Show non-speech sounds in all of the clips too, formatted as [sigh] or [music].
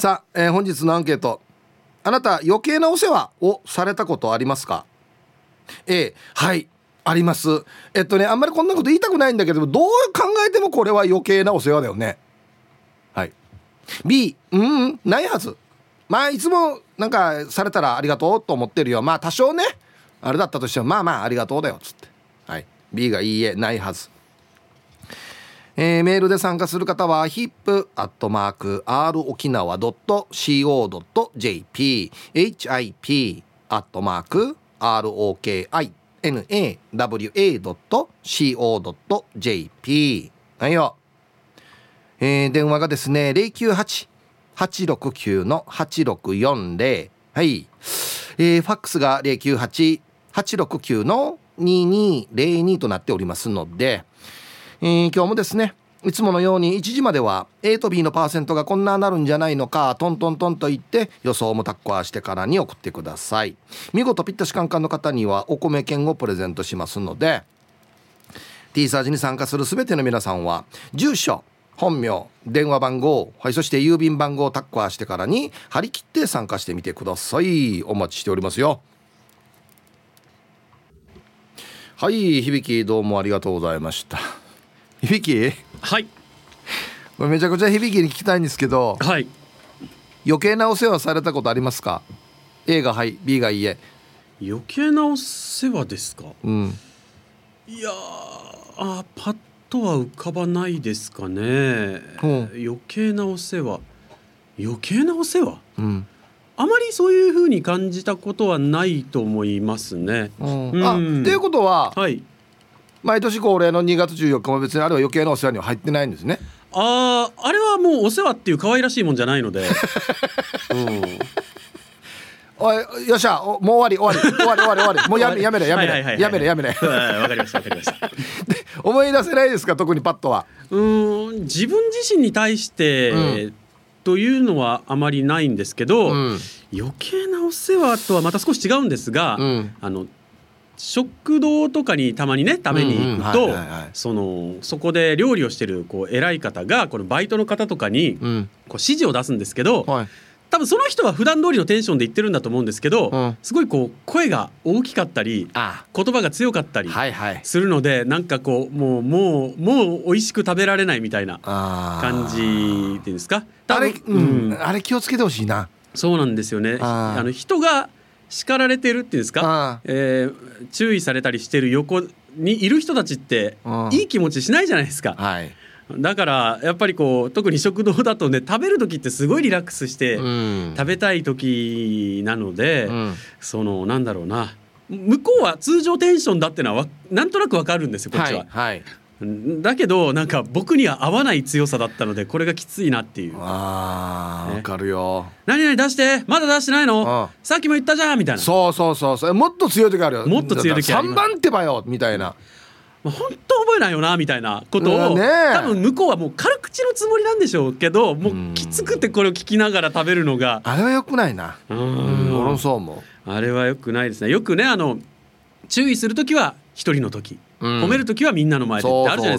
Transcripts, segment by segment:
さあ、えー本日のアンケート。あなた余計なお世話をされたことありますか？A はいあります。えっとねあんまりこんなこと言いたくないんだけどどう考えてもこれは余計なお世話だよね。はい。B うんうんないはず。まあいつもなんかされたらありがとうと思ってるよ。まあ多少ねあれだったとしてもまあまあありがとうだよっつって。はい。B がいいえないはず。えーメールで参加する方は hip.r 沖縄 .co.jp hip アットマーク ROKINAWA.co.jp はいよ、えー電話がですね098-869の8640はい、えーファックスが098-869の2202となっておりますので、えー今日もですねいつものように1時までは A と B のパーセントがこんななるんじゃないのかトントントンと言って予想もタッコアしてからに送ってください。見事ピッタシカンカンの方にはお米券をプレゼントしますので T サージに参加する全ての皆さんは住所本名電話番号、はい、そして郵便番号をタッコアしてからに張り切って参加してみてください。お待ちしておりますよ。はい響どうもありがとうございました。響はい。これめちゃくちゃ響きに聞きたいんですけどはい。余計なお世話されたことありますか？A がはい B がいいえ。余計なお世話ですか？うん。いやーあーパッとは浮かばないですかね、う。ん余計なお世話。余計なお世話？うん。あまりそういう風に感じたことはないと思いますね。うん。うん。あっていうことははい毎年恒例の2月14日も別にあれは余計なお世話には入ってないんですね。あーあれはもうお世話っていう可愛らしいもんじゃないので、[laughs] うん、おいよっしゃおもう終わり終わり。終わり終わり終わり。もうやめやめれやめれやめれやめれはいわかりましたわかりました。[laughs] 思い出せないですか特にパッとは？うーん自分自身に対して、うん。というのはあまりないんですけど、うん。余計なお世話とはまた少し違うんですが、うん。あの食堂とかにたまにね食べに行くとそのそこで料理をしてるこう偉い方がこのバイトの方とかにこううん指示を出すんですけど、はい。多分その人は普段通りのテンションで言ってるんだと思うんですけど、うん。すごいこう声が大きかったりあ。言葉が強かったりはいはい。するのでなんかこうもうもうもう美味しく食べられないみたいな感じっていうんですかうん、うん。あれ気をつけてほしいな。そうなんですよね。あの人が叱られてるっていうんですか？えー注意されたりしてる横にいる人たちってうんいい気持ちしないじゃないですか。はい。だからやっぱりこう特に食堂だとね食べる時ってすごいリラックスしてうん。食べたい時なので、うん。そのなんだろうな。向こうは通常テンションだってのはわなんとなくわかるんですよこっちは、はい、はい、だけどなんか僕には合わない強さだったのでこれがきついなっていう。ねあーわかるよ「何々出してまだ出してないの？うさっきも言ったじゃん」みたいな。そうそうそうそう。もっと強い時あるよ。もっと強い時あり3ます番ってばよみたいな。まあ本当覚えないよなみたいなことを、うんねえ。多分向こうはもう軽口のつもりなんでしょうけどもうきつくてこれを聞きながら食べるのがあれはよくないな。ううんん俺もそう思あれはよくないですね。よくねあの注意する時は一人の時、褒める時はみんなの前でってあるじゃないで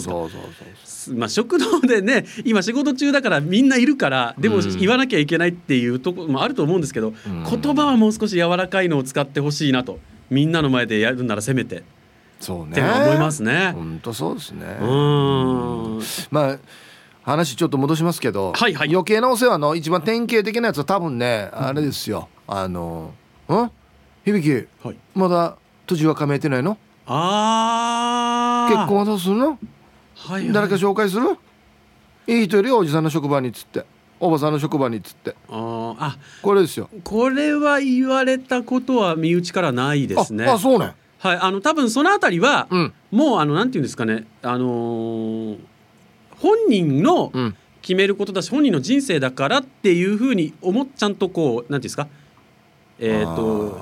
すか。まあ、食堂でね今仕事中だからみんないるからでもうん。言わなきゃいけないっていうところもあると思うんですけど、うん。言葉はもう少し柔らかいのを使ってほしいなとみんなの前でやるならせめて。っそうね。て思いますね。本当そうですね。うーん。まあ話ちょっと戻しますけど、はいはい。余計なお世話の一番典型的なやつは多分ね、あれですよ。あのん？響はい、まだ土地は加盟てないの？あー。結婚はどうするの？はいはい。誰か紹介する？いい人よおじさんの職場にっつって。おばさんの職場にっつって。あー。あこれですよ。これは言われたことは身内からないですね。ああそうね。はい、あの多分そのあたりは、うん。もうあのなんていうんですかね、あのー本人のうん。決めることだし、本人の人生だからっていうふうに思っちゃんとこうなんていうんですか、えっ、と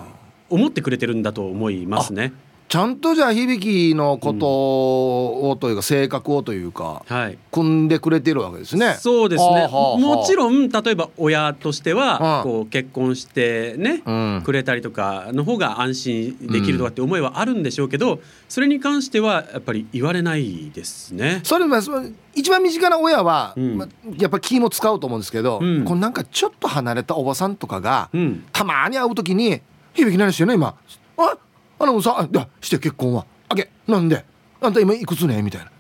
思ってくれてるんだと思いますね。ちゃんとじゃあ響きのことをというか性格をというか、はい。組んでくれてるわけですね。そうですね。もちろん例えば親としてはうん。こう結婚してねうん。くれたりとかの方が安心できるとかって思いはあるんでしょうけどそれに関してはやっぱり言われないですね。それまあその一番身近な親は、うん。まあやっぱ気も使うと思うんですけど、うん。このなんかちょっと離れたおばさんとかが、うん。たまに会う時に「響き何してんの今」ああのさして結婚は。あげなんで？あんた今いくつね?」みたいな。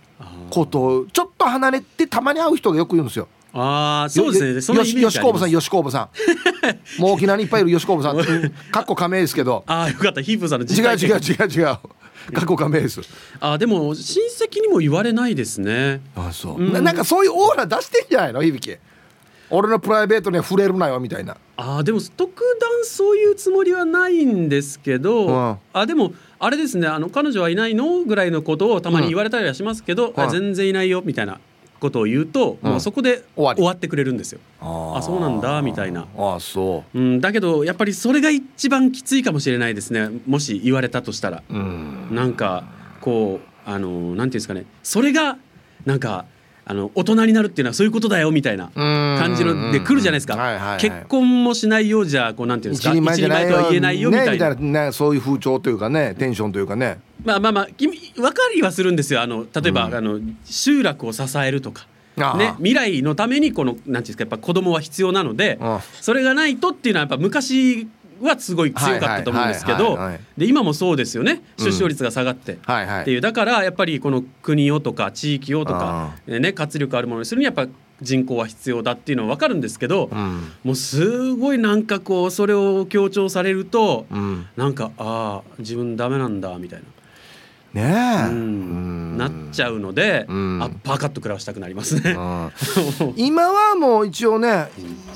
ことをちょっと離れてたまに会う人がよく言うんですよ。ああそうですね。よそのイメージあります。よしこおばさんよしこおばさん。[laughs] もう沖縄にいっぱいいるよしこおばさん。[laughs] うん。かっこ仮名ですけど。ああよかった。ヒープーさんの違う違う違う違う。かっこ仮名です。あーでも親戚にも言われないですね。あそう、うん。ななんかそういうオーラ出してんじゃないの？響。き俺のプライベートには触れるなよみたいな。あーでも特段そういうつもりはないんですけど、うん。あでもあれですねあの彼女はいないのぐらいのことをたまに言われたりはしますけど、うん。あ全然いないよみたいなことを言うと、うん。もうそこで終わってくれるんですよ。ああそうなんだみたいな。ああそう。ん、だけどやっぱりそれが一番きついかもしれないですね。もし言われたとしたら。ううん。なんかこうあのなんていうんですかね。それがなんかあの大人になるっていうのはそういうことだよみたいな感感じので来るじゃないですか、はいはいはい、結婚もしないようじゃこうなんていうんですか一人前とは言えないよみたいな,、ね、なねそういう風潮というかねテンションというかね。まあまあまあ君分かりはするんですよ。あの例えば、うん。あの集落を支えるとか。ね、未来のためにこのなんていうんですかやっぱ子供は必要なのであ。それがないとっていうのはやっぱ昔はすごい強かったと思うんですけどで今もそうですよね。うん。出生率が下がって、っていう。だからやっぱりこの国をとか地域をとか、ね、活力あるものにするにはやっぱ人口は必要だっていうのは分かるんですけど、うん。もうすごいなんかこうそれを強調されると、うん。なんかああ自分ダメなんだみたいねな、え、うん。なっちゃうので、うん。あパーカッと食らわしたくなりますね。うん。今はもう一応ね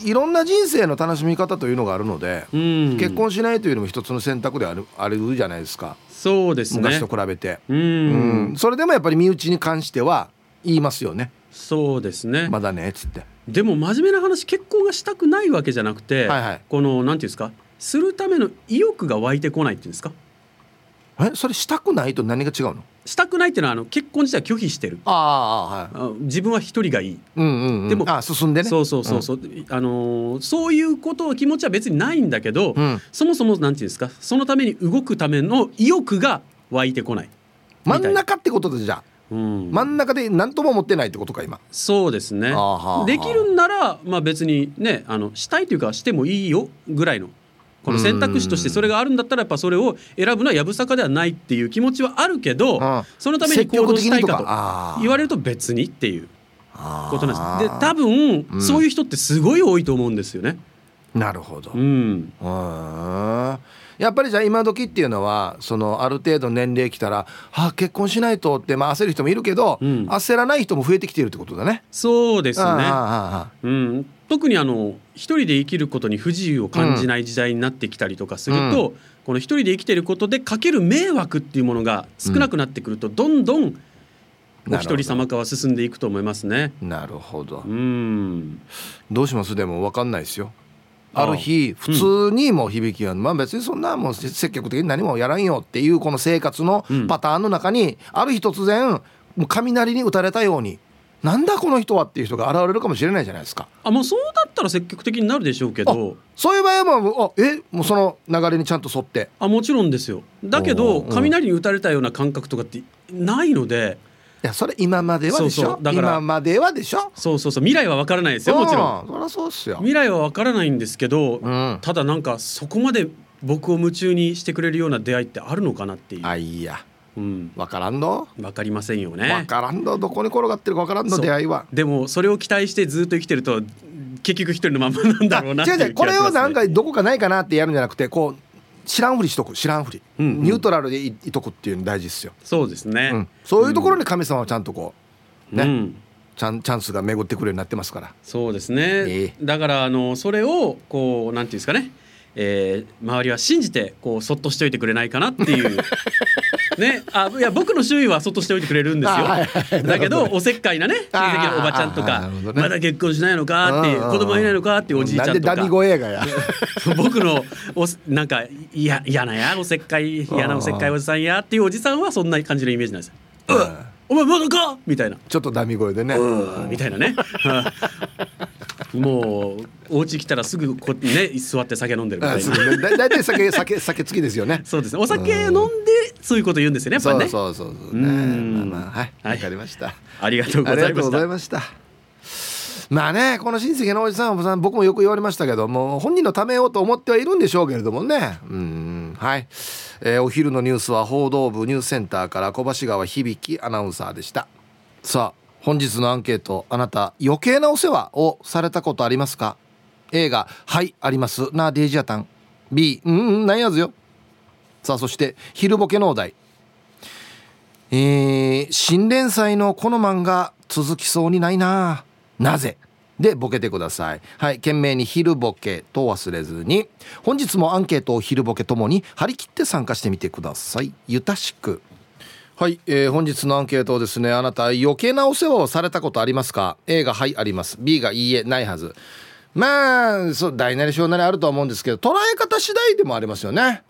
いろんな人生の楽しみ方というのがあるので、うん、結婚しないというのも一つの選択であるあるじゃないですか。そうですね。昔と比べて、うん、うん。それでもやっぱり身内に関しては言いますよね。そうですね、まだねっつって。でも真面目な話結婚がしたくないわけじゃなくて、はいはいこのなんていうんですかするための意欲が湧いてこないっていうんですかえそれしたくないと何が違うの？したくないっていうのはあの結婚自体拒否してる。ああはい。あ自分は一人がいい、うんうん、うん、でもあ進んでね。そうそうそうそう、あのーそういうことを気持ちは別にないんだけど、うん。そもそもなんていうんですか？そのために動くための意欲が湧いてこない、真ん中ってことでじゃあ。うん。真ん中で何とも思ってないってことか今。そうですね。できるんなら、まあ、別にねあのしたいというかしてもいいよぐらいのこの選択肢としてそれがあるんだったらやっぱそれを選ぶのはやぶさかではないっていう気持ちはあるけど、うんそのために行動したいかと言われると別にっていうことなんです。で多分分、そういう人ってすごい多いと思うんですよね。なるほど、ううんん、やっぱりじゃあ今時っていうのはそのある程度年齢来たら「あ結婚しないと」って、まあ、焦る人もいるけど、うん。焦らない人も増えてきているってことだね。そうですね。うん、特にあの一人で生きることに不自由を感じない時代になってきたりとかすると、この一人で生きていることでかける迷惑っていうものが少なくなってくると、どんどんお一人様化は進んでいくと思いますね。なるほど。うん、どうします？でも分かんないですよ。ある日普通にもう響きが、まあ別にそんなもう積極的に何もやらんよっていうこの生活のうん。パターンの中に、ある日突然もう雷に打たれたようになんだこの人はっていう人が現れるかもしれないじゃないですか。あもうそうだったら積極的になるでしょうけど。そういう場合はもうあえもうその流れにちゃんと沿って。あもちろんですよ。だけおど雷に打たれたような感覚とかってないので。いやそれ今まではでしょ？そうそう。だから今まではでしょ？そうそうそう。未来は分からないですよもちろん。そりゃそうっすよ。未来は分からないんですけど、うん、ただなんかそこまで僕を夢中にしてくれるような出会いってあるのかなっていう、あいやうん、分からんの分かりませんよ分ねからんのどこに転がってるか分からんの出会いは。でもそれを期待してずっと生きてると結局一人のまんまなんだろうなっていう違う違う。これをなんかどこかないかなってやるんじゃなくてこう知らんふりしとく。知らんふり、うんうん。ニュートラルでいいとくっていうの大事ですよ、そうですね、うん、そういうところに神様はちゃんとこうね、うん。チャンチャンスが巡ってくるようになってますから。そうですね、ええ。だからあのそれをこうなんていうんですかねえー周りは信じてこうそっとしておいてくれないかなっていう。[laughs] ね。あいや僕の周囲はそっとしておいてくれるんですよ、あはいはい。だけどおせっかいなね。親戚のおばちゃんとかね。まだ結婚しないのかっていう子供いないのかっていうおじいちゃんとか。なんでダミ声がや。[laughs] 僕のおなんかいや嫌なやおせっかい嫌なおせっかいおじさんやっていうおじさんはそんな感じのイメージなんですよ。うん。お前まだか？みたいな。ちょっとダミ声でね。うん。みたいなね。もうお家来たらすぐこうね座って酒飲んでるみたいな。あそうねだだいたい酒酒酒付きですよね [laughs] そうですね。お酒飲んでそういうこと言うんですよね。やっぱりね。そうそうそうそううんねまあまあはいはいわかりましたありがとうごありがとうございました。まあねこの親戚のおじさんおばさん僕もよく言われましたけどもう本人のためようと思ってはいるんでしょうけれどもねうんはい、えーお昼のニュースは報道部ニュースセンターから小橋川響アナウンサーでしたさあ本日のアンケートあなた余計なお世話をされたことありますか？A が「はいあります」なデイジアタン。B「うんうんなんやずよ」さあそして昼ボケのお題。えー新連載のこの漫画続きそうにないな。なぜ？でボケてください。はい懸命に昼ボケと忘れずに。本日もアンケートを昼ボケともに張り切って参加してみてください。ゆたしく。はい、えー本日のアンケートをですねあなた余計なお世話をされたことありますか？A がはいあります。B がいいえないはず。まあそう大なり小なりあるとは思うんですけど捉え方次第でもありますよね。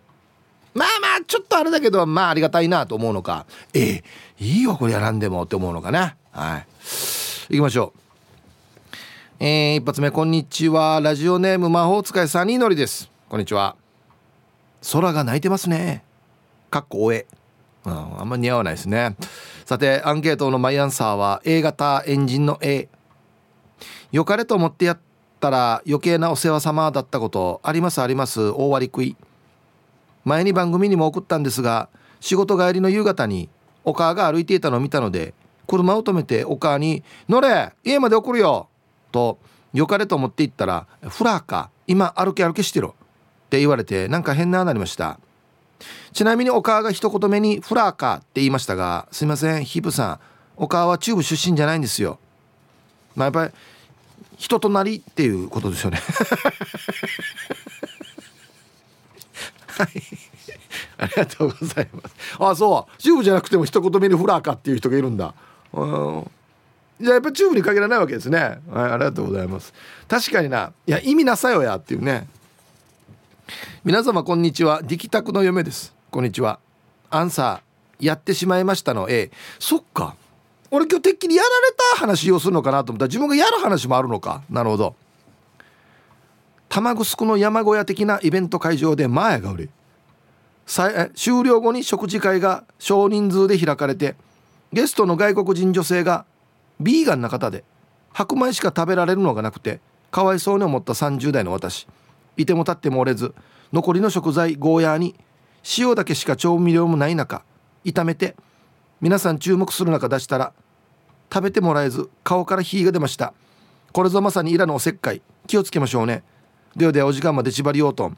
まあまあちょっとあれだけどまあありがたいなと思うのか。ええいいよこれやらんでもって思うのかな。はい。行きましょう。えー一発目こんにちは。ラジオネーム魔法使いサニーのりです。こんにちは。空が泣いてますね。かっこおえ。うん、あんま似合わないですね。さてアンケートのマイアンサーは A 型エンジンの A 良かれと思ってやったら余計なお世話様だったことありますあります大割り食い。前に番組にも送ったんですが仕事帰りの夕方にお母が歩いていたのを見たので車を止めてお母に「乗れ家まで送るよ」と良かれと思って行ったら「フラーか今歩け歩けしてろ」って言われてなんか変ななりました。ちなみにお母が一言目に「フラーか」って言いましたがすいませんヒープさんお母は中部出身じゃないんですよ。まあやっぱり人となりっていうことですよね。[laughs] はい。ありがとうございます。あそう。中部じゃなくても一言目にフラーかっていう人がいるんだ。うん。じゃあやっぱ中部に限らないわけですね。はいありがとうございます。確かにな。いや意味なさよやっていうね。皆様こんにちは。力宅の嫁です。こんにちは。アンサーやってしまいましたの。A そっか。俺今日てっきりやられた話をするのかなと思った。ら自分がやる話もあるのか。なるほど。玉城の山小屋的なイベント会場で前が売り終了後に食事会が少人数で開かれてゲストの外国人女性がビーガンな方で白米しか食べられるのがなくてかわいそうに思った30代の私。いても立ってもおれず残りの食材ゴーヤーに塩だけしか調味料もない中炒めて皆さん注目する中出したら食べてもらえず顔から火が出ました。これぞまさにイラのおせっかい。気をつけましょうね。ではではお時間まで縛りようと。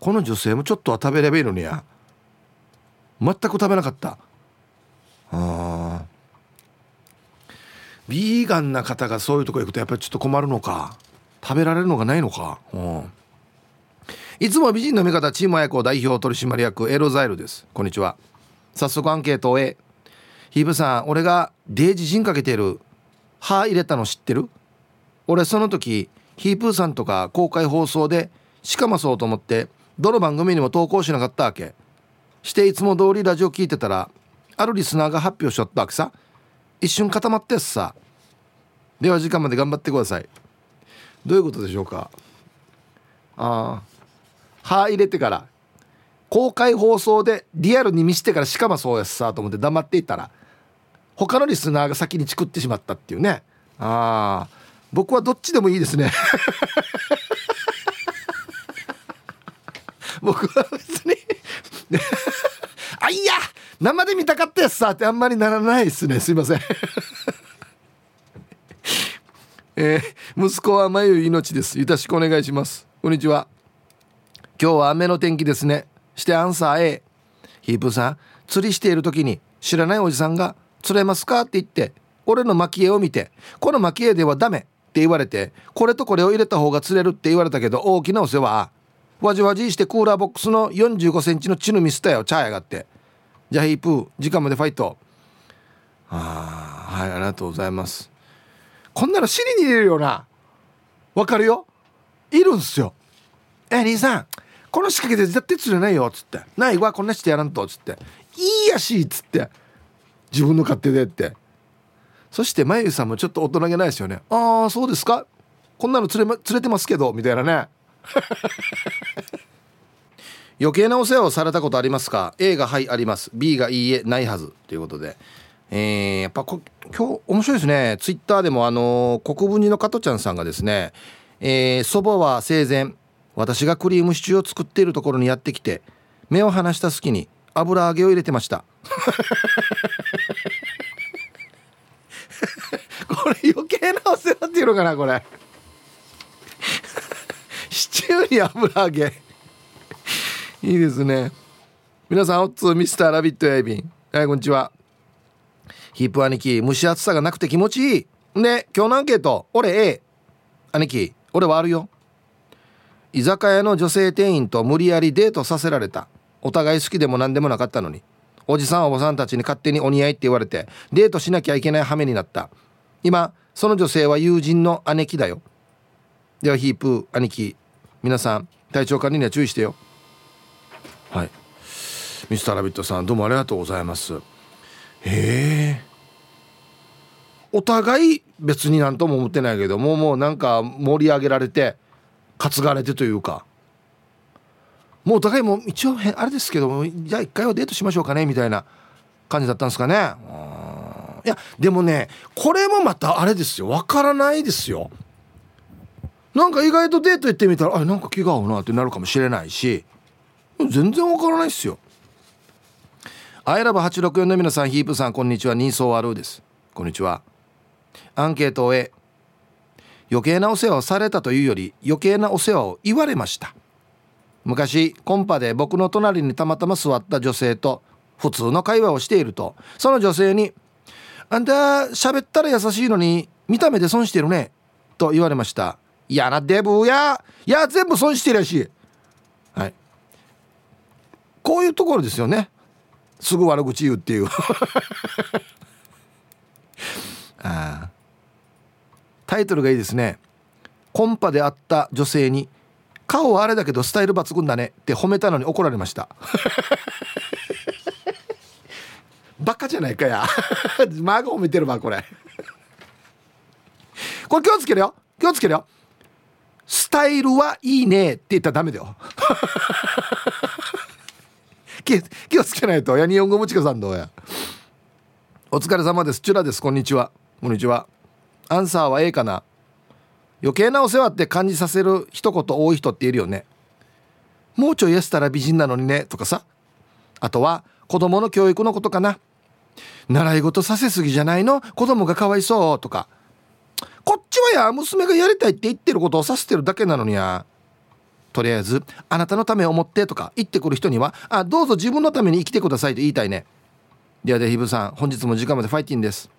この女性もちょっとは食べればいいのにや。全く食べなかった。あー。ビーガンな方がそういうとこ行くとやっぱりちょっと困るのか。食べられるのがないのか。うん。いつも美人の味方チーム綾子代表取締役エロザイルです。こんにちは。早速アンケートを A ヒーブさん俺がデージジンかけてる歯入れたの知ってる？俺その時ヒープーさんとか公開放送でしかまそうと思ってどの番組にも投稿しなかったわけ。していつも通りラジオ聞いてたらあるリスナーが発表しちゃったわけさ。一瞬固まってっさ。では時間まで頑張ってください。どういうことでしょうか？ああ歯入れてから公開放送でリアルに見せてからしかもそうやっさと思って黙っていたら他のリスナーが先にチクってしまったっていうね。ああ僕はどっちでもいいですね。[laughs] 僕は別に。[laughs] あいや生で見たかったやつさってあんまりならないですね。すいません。[laughs] えー息子は眉命です。よろしくお願いします。こんにちは。今日は雨の天気ですね。してアンサー A ヒープさん釣りしている時に知らないおじさんが「釣れますか?」って言って俺の蒔絵を見て「この蒔絵ではダメ」って言われてこれとこれを入れた方が釣れるって言われたけど大きなお世話。わじわじしてクーラーボックスの4 5センチの血のミスタよ。チャーやがって。じゃあヒープー時間までファイト。ああはいありがとうございます。こんなの尻に入れるよな。わかるよ。いるんすよ。え兄さんこの仕掛けで絶対釣れないよっつって。ないわこんなしてやらんとっつって。いいやしっつって。自分の勝手でって。そしてまゆさんもちょっと大人げないですよね。ああそうですか。こんなの釣れ,、ま、釣れてますけどみたいなね。[laughs] 余計なお世話をされたことありますか？A がはいあります。B がいいえないはず。ということで。えー、やっぱ今日面白いですね。ツイッターでもあのー、国分寺の加トちゃんさんがですねえー、祖母は生前私がクリームシチューを作っているところにやってきて目を離した隙に油揚げを入れてました。[laughs] これ余計なお世話っていうのかなこれ。[laughs] シチューに油揚げ。いいですね。皆さんおっつミスターラビットエイビンはいこんにちは。ヒープ兄貴蒸し暑さがなくて気持ちいい。で今日のアンケート。俺 A 兄貴俺はあるよ。居酒屋の女性店員と無理やりデートさせられた。お互い好きでも何でもなかったのに。おじさんおばさんたちに勝手にお似合いって言われてデートしなきゃいけない羽目になった。今その女性は友人の姉貴だよ。ではヒープ兄貴皆さん体調管理には注意してよ。はい。ミスターラビットさんどうもありがとうございます。へえお互い別になんとも思ってないけどもうもうなんか盛り上げられて担がれてというか。もうお互いも一応あれですけどじゃあ一回はデートしましょうかねみたいな感じだったんですかね。いやでもねこれもまたあれですよ。わからないですよ。なんか意外とデート行ってみたらあなんか気が合うなってなるかもしれないし全然わからないっすよ。アイラブ864の皆さんヒープさんこんにちは。ニーソーアルーです。こんにちは。アンケートを終え余計なお世話をされたというより余計なお世話を言われました。昔コンパで僕の隣にたまたま座った女性と普通の会話をしているとその女性に「あんた喋ったら優しいのに見た目で損してるね」と言われました「嫌なデブやいや全部損してるやし」はい。こういうところですよね。すぐ悪口言うっていう。[laughs] ああ。タイトルがいいですね。コンパで会った女性に「顔はあれだけどスタイル抜群だね」って褒めたのに怒られました。[laughs] バカじゃないかや。[laughs] マが褒めてるわこれ。これ気をつけるよ。気をつけるよ。スタイルはいいね。って言ったらダメだよ。[laughs] 気気をつけないとや。日本語もちかさんどうや。お疲れ様です。チュラです。こんにちは。こんにちは。アンサーは A かな。余計なお世話って感じさせる一言多い人っているよね。もうちょい痩せたら美人なのにねとかさ。あとは子供の教育のことかな。習い事させすぎじゃないの？子供がかわいそう？とか。こっちはや娘がやりたいって言ってることをさせてるだけなのにや。とりあえずあなたのためを思ってとか言ってくる人にはあどうぞ自分のために生きてくださいと言いたいね。ではでひぶさん本日も時間までファイティンです。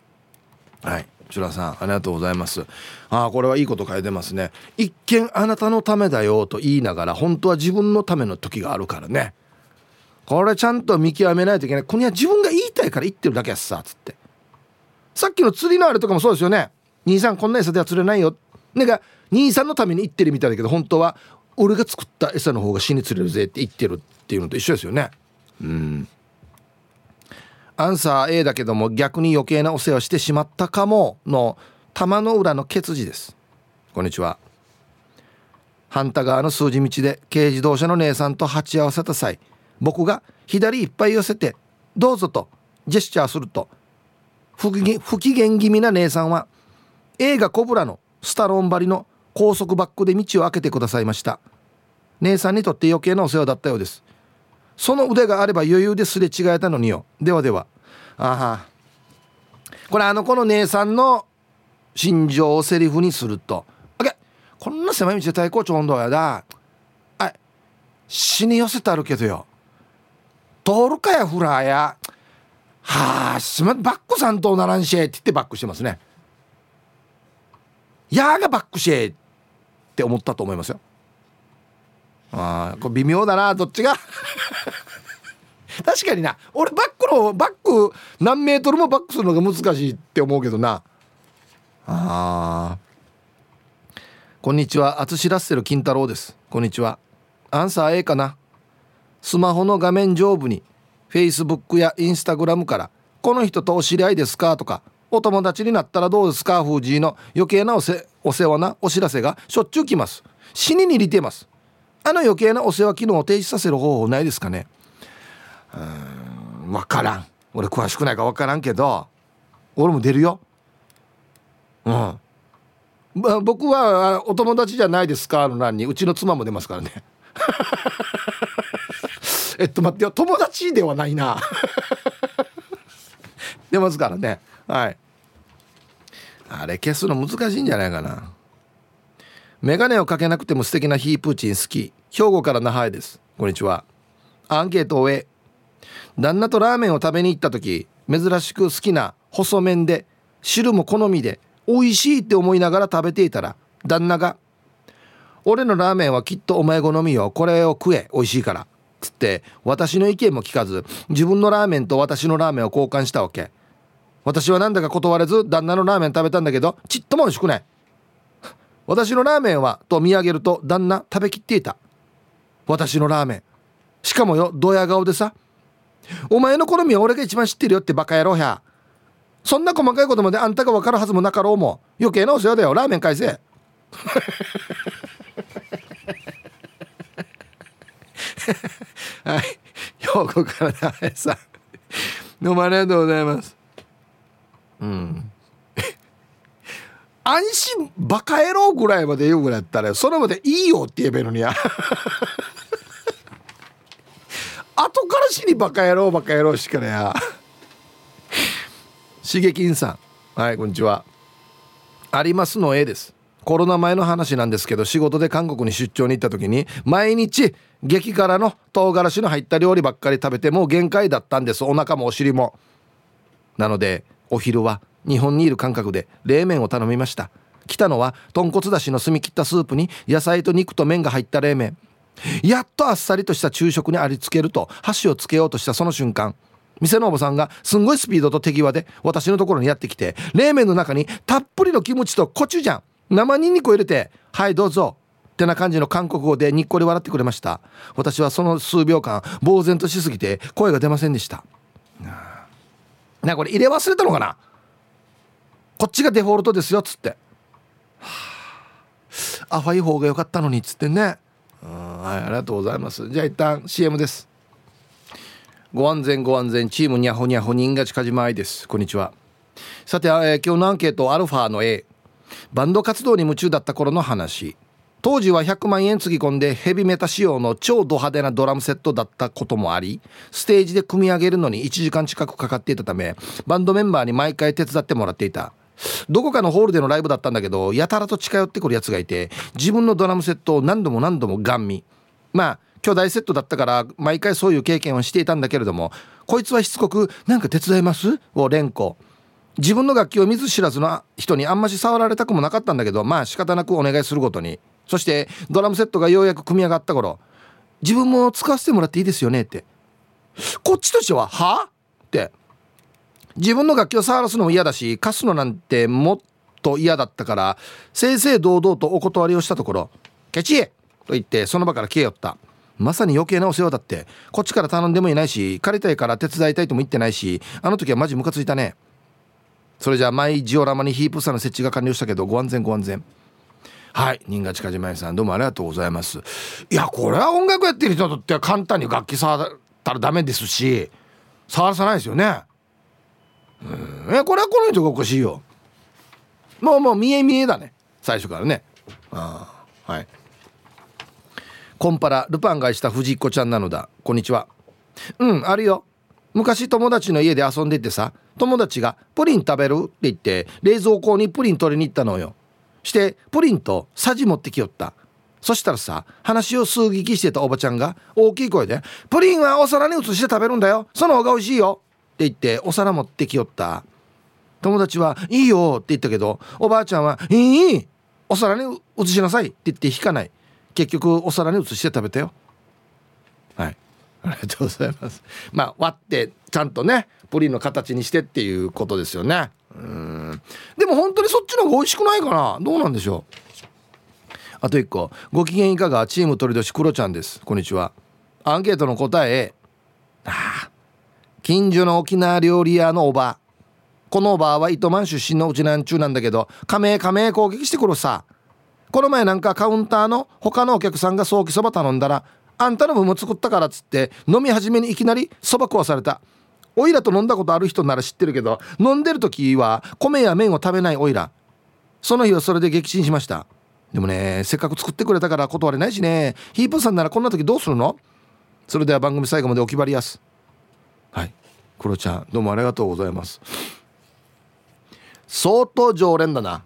はい。チュラさんありがとうございます。ああこれはいいこと書いてますね。一見あなたのためだよと言いながら本当は自分のための時があるからね。これちゃんと見極めないといけない。これは自分が言いたいから言ってるだけやさつって。さっきの釣りのあれとかもそうですよね。兄さんこんな餌では釣れないよ。なんか兄さんのために言ってるみたいだけど本当は俺が作った餌の方が死に釣れるぜって言ってるっていうのと一緒ですよね。うん。アンサー A だけども逆に余計なお世話してしまったかもの玉の裏のケツです。こんにちは。反対側の数字道で軽自動車の姉さんと鉢合わせた際僕が左いっぱい寄せて「どうぞ」とジェスチャーすると不機嫌気味な姉さんは映画「コブラ」のスタローン張りの高速バックで道を開けてくださいました。姉さんにとって余計なお世話だったようです。その腕があれば余裕ですれ違えたのによ。ではでは。あは。これあのこの姉さんの心情をセリフにすると「あこんな狭い道で太鼓町温度やだ。あ死に寄せてあるけどよ。通るかやフラーや。はあすまバックさんとならんしえって言ってバックしてますね。やーがバックしえって思ったと思いますよ。あこれ微妙だなどっちが？[laughs] 確かにな。俺バックのバック何メートルもバックするのが難しいって思うけどな。あこんにちは。淳ラッセル金太郎です。こんにちは。アンサー A かな。スマホの画面上部に Facebook や Instagram から「この人とお知り合いですか?」とか「お友達になったらどうですか?」藤井の余計なおせお世話なお知らせがしょっちゅう来ます。死にに似てます。あの余計なお世話機能を停止させる方法ないですかね？うん分からん。俺詳しくないか分からんけど俺も出るよ。うん、まあ、僕はお友達じゃないですか？の欄にうちの妻も出ますからね。[laughs] えっと待ってよ。友達ではないな。[laughs] 出ますからね。はい。あれ消すの難しいんじゃないかな。メガネをかけなくても素敵なヒープーチン好き。兵庫から那覇へです。こんにちは。アンケートを終え旦那とラーメンを食べに行った時珍しく好きな細麺で汁も好みで美味しいって思いながら食べていたら旦那が「俺のラーメンはきっとお前好みよこれを食え美味しいから」つって私の意見も聞かず自分のラーメンと私のラーメンを交換したわけ。私はなんだか断れず旦那のラーメン食べたんだけどちっとも美味しくない。私のラーメンはと見上げると旦那食べきっていた。私のラーメン。しかもよドヤ顔でさ。お前の好みは俺が一番知ってるよってバカ野郎やそんな細かいことまであんたが分かるはずもなかろうも。余計なお世話だよ。ラーメン返せ。[laughs] はい。兵庫から長さ。んどうもありがとうございます。うん。[laughs] 安心バカ野郎ぐらいまで言うぐらいだったらそれまでいいよって言えばいいのにや後からしにバカ野郎バカ野郎しからや。しげきんさん。はいこんにちは。ありますの A です。コロナ前の話なんですけど仕事で韓国に出張に行った時に毎日激辛の唐辛子の入った料理ばっかり食べてもう限界だったんです。お腹もお尻も。なのでお昼は日本にいる感覚で冷麺を頼みました。来たのは豚骨だしの澄み切ったスープに野菜と肉と麺が入った冷麺。やっとあっさりとした昼食にありつけると箸をつけようとしたその瞬間店のおばさんがすんごいスピードと手際で私のところにやってきて冷麺の中にたっぷりのキムチとコチュジャン生ニンニクを入れて「はいどうぞ」ってな感じの韓国語でにっこり笑ってくれました。私はその数秒間呆然としすぎて声が出ませんでした。なこれ入れ忘れたのかな？こっちがデフォルトですよっつって、はあ、アファい方が良かったのにっつってね。はいありがとうございます。じゃあ一旦 CM です。ご安全ご安全チームにゃほにゃほ人が近島愛です。こんにちは。さて、えー、今日のアンケートアルファの A バンド活動に夢中だった頃の話。当時は100万円つぎ込んでヘビメタ仕様の超ド派手なドラムセットだったこともありステージで組み上げるのに1時間近くかかっていたためバンドメンバーに毎回手伝ってもらっていた。どこかのホールでのライブだったんだけどやたらと近寄ってくるやつがいて自分のドラムセットを何度も何度もガン見。まあ巨大セットだったから毎回そういう経験をしていたんだけれどもこいつはしつこく「なんか手伝います?」を連呼。自分の楽器を見ず知らずの人にあんまし触られたくもなかったんだけどまあ仕方なくお願いするごとに。そしてドラムセットがようやく組み上がった頃「自分も使わせてもらっていいですよね」って。こっちとしては「は?」って。自分の楽器を触らすのも嫌だし貸すのなんてもっと嫌だったから正々堂々とお断りをしたところ「ケチ!」と言ってその場から消えよった。まさに余計なお世話だって。こっちから頼んでもいないし借りたいから手伝いたいとも言ってないしあの時はマジムカついたね。それじゃあマイジオラマにヒープさんの設置が完了したけどご安全ご安全。はい新賀近島さんどうもありがとうございます。いやこれは音楽やってる人にとっては簡単に楽器触ったらダメですし触らさないですよね。うん。えこれはこの人がおかしいよ。もうもう見え見えだね。最初からね。ああはい。コンパラルパンがした藤子ちゃんなのだ。こんにちは。うんあるよ。昔友達の家で遊んでてさ友達が「プリン食べる?」って言って冷蔵庫にプリン取りに行ったのよ。してプリンとさじ持ってきよった。そしたらさ話を数撃してたおばちゃんが大きい声で「プリンはお皿に移して食べるんだよ。その方が美味しいよ」言ってお皿持ってきよった。友達は「いいよ」って言ったけどおばあちゃんは「いいお皿に移しなさい」って言って引かない。結局お皿に移して食べたよ。はい。[laughs] ありがとうございます。まあ割ってちゃんとねプリンの形にしてっていうことですよね。うん。でも本当にそっちの方が美味しくないかな。どうなんでしょう。あと1個。ご機嫌いかが？チーム鳥年クロちゃんです。こんにちは。アンケートの答え。ああ近所の沖縄料理屋のおば。このおばは糸満出身のうちなんちゅうなんだけど加盟加盟攻撃してくるさ。この前なんかカウンターの他のお客さんがソーキそば頼んだらあんたの分も作ったからっつって飲み始めにいきなりそば食わされた。おいらと飲んだことある人なら知ってるけど飲んでる時は米や麺を食べないおいら。その日はそれで撃沈しました。でもねせっかく作ってくれたから断れないしね。ヒープさんならこんな時どうするの？それでは番組最後までお決まりやす。はい。クロちゃんどうもありがとうございます。相当常連だな。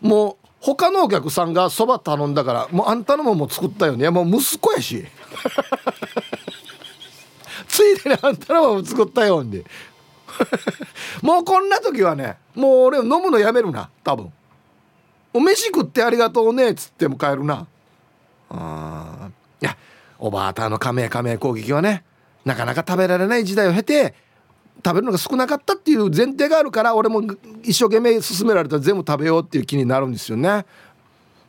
もう他のお客さんがそば頼んだからもうあんたのもも作ったよね。もう息子やし。[laughs] ついでにあんたのも作ったよんで。[laughs] もうこんな時はねもう俺飲むのやめるな多分。お飯食ってありがとうねっつっても帰るな。あおばあたの加盟加盟攻撃はねなかなか食べられない時代を経て食べるのが少なかったっていう前提があるから俺も一生懸命勧められたら全部食べようっていう気になるんですよね。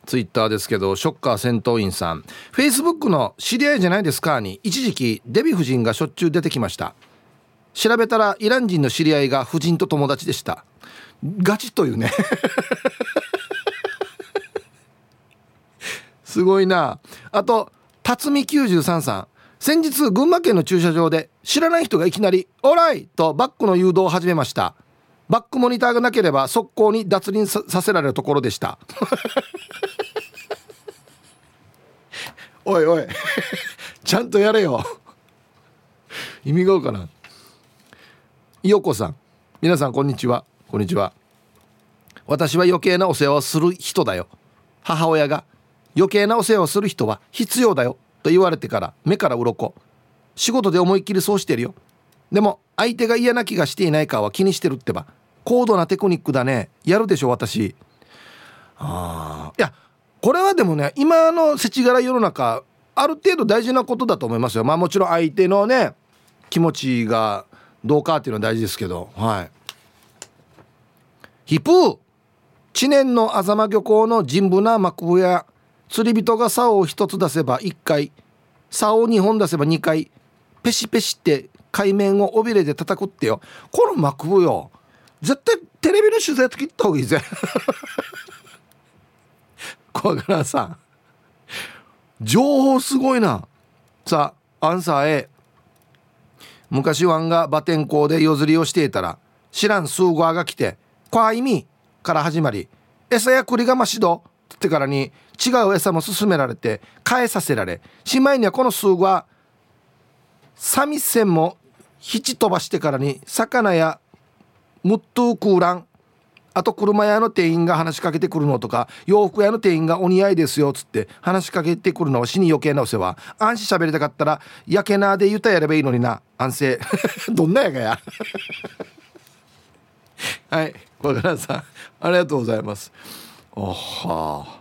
ツイッターですけどショッカー戦闘員さん。フェイスブックの知り合いじゃないですかに一時期デヴィ夫人がしょっちゅう出てきました。調べたらイラン人の知り合いが夫人と友達でした。ガチというね。[laughs] すごいな。あと辰巳93さん先日群馬県の駐車場で知らない人がいきなり「オーライ!」とバックの誘導を始めました。バックモニターがなければ速攻に脱輪させられるところでした。[laughs] おいおい [laughs] ちゃんとやれよ。意味が合うかなよこさん皆さんこんにちは。こんにちは。私は余計なお世話をする人だよ。母親が余計なお世話をする人は必要だよと言われてから目から鱗。仕事で思いっきりそうしてるよ。でも相手が嫌な気がしていないかは気にしてるってば高度なテクニックだね。やるでしょ私。あいやこれはでもね今の世知辛い世の中ある程度大事なことだと思いますよ。まあもちろん相手のね気持ちがどうかっていうのは大事ですけど。はい。ヒプー。知念のあざま漁港の神武な幕府や釣り人が竿を1つ出せば1回竿を2本出せば2回ペシペシって海面を尾びれで叩くってよ。この幕府よ。絶対テレビの取材と切った方がいいぜ。[laughs] 小柄さん。情報すごいな。さあアンサー A 昔ワンがバテン校で夜釣りをしていたら知らんスーガーが来て「怖いみ」から始まり「餌や栗がましど」ってからに違う餌も勧められて変えさせられしまいにはこの数は三味線も七飛ばしてからに魚やムットゥークーランあと車屋の店員が話しかけてくるのとか洋服屋の店員がお似合いですよっつって話しかけてくるのは死に余計なお世話安心喋りたかったらやけなで言うたやればいいのにな。安静。[laughs] どんなやがや。[laughs] はい。小倉さん。ありがとうございます。あは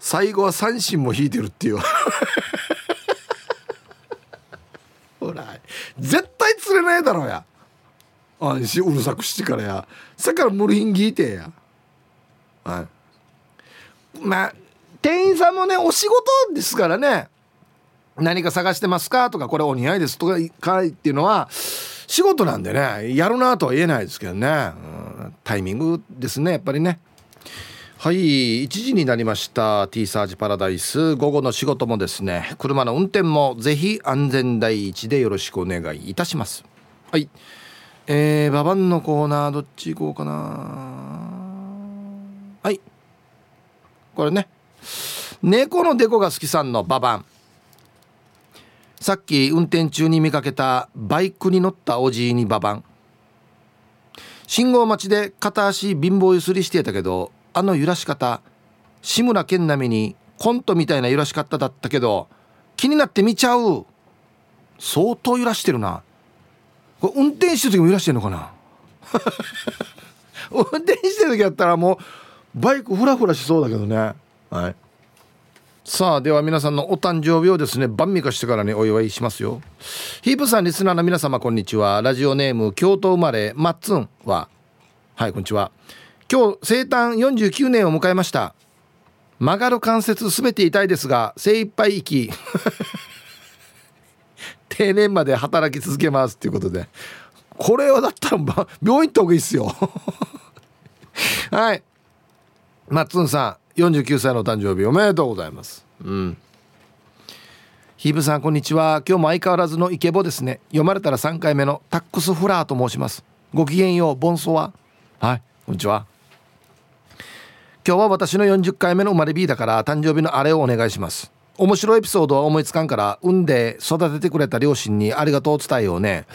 最後は三振も引いてるっていう。ほら絶対釣れないだろうや。安心うるさくしてからや。さから無理品聞いてや。はい。まあ店員さんもねお仕事ですからね。何か探してますか？とかこれお似合いです。とかかいっていうのは仕事なんでねやるなとは言えないですけどね、うん、タイミングですねやっぱりね。はい1時になりました T サージパラダイス。午後の仕事もですね車の運転もぜひ安全第一でよろしくお願いいたします。はいえー、ババンのコーナーどっち行こうかな。はいこれね猫のデコが好きさんのババンさっき運転中に見かけたバイクに乗ったおじいにババン信号待ちで片足貧乏ゆすりしてたけどあの揺らし方志村けん並みにコントみたいな揺らし方だったけど気になって見ちゃう。相当揺らしてるな。これ運転してる時も揺らしてんのかな？[laughs] 運転してる時やったらもうバイクフラフラしそうだけどね。はい。さあでは皆さんのお誕生日をですね晩味化してからねお祝いしますよ。ヒープさんリスナーの皆様こんにちは。ラジオネーム京都生まれマッツンは。はいこんにちは。今日生誕49年を迎えました。曲がる関節すべて痛いですが精一杯生き [laughs] 定年まで働き続けますっていうことで。これはだったら病院行った方がいいっすよ。[laughs] はい。マッツンさん49歳の誕生日おめでとうございます。うん。ヒーブさんこんにちは。今日も相変わらずのイケボですね。読まれたら3回目のタックスフラーと申します。ごきげんようボンソワ。はいこんにちは。今日は私の40回目の生まれ日だから誕生日のあれをお願いします。面白いエピソードは思いつかんから産んで育ててくれた両親にありがとうを伝えようね。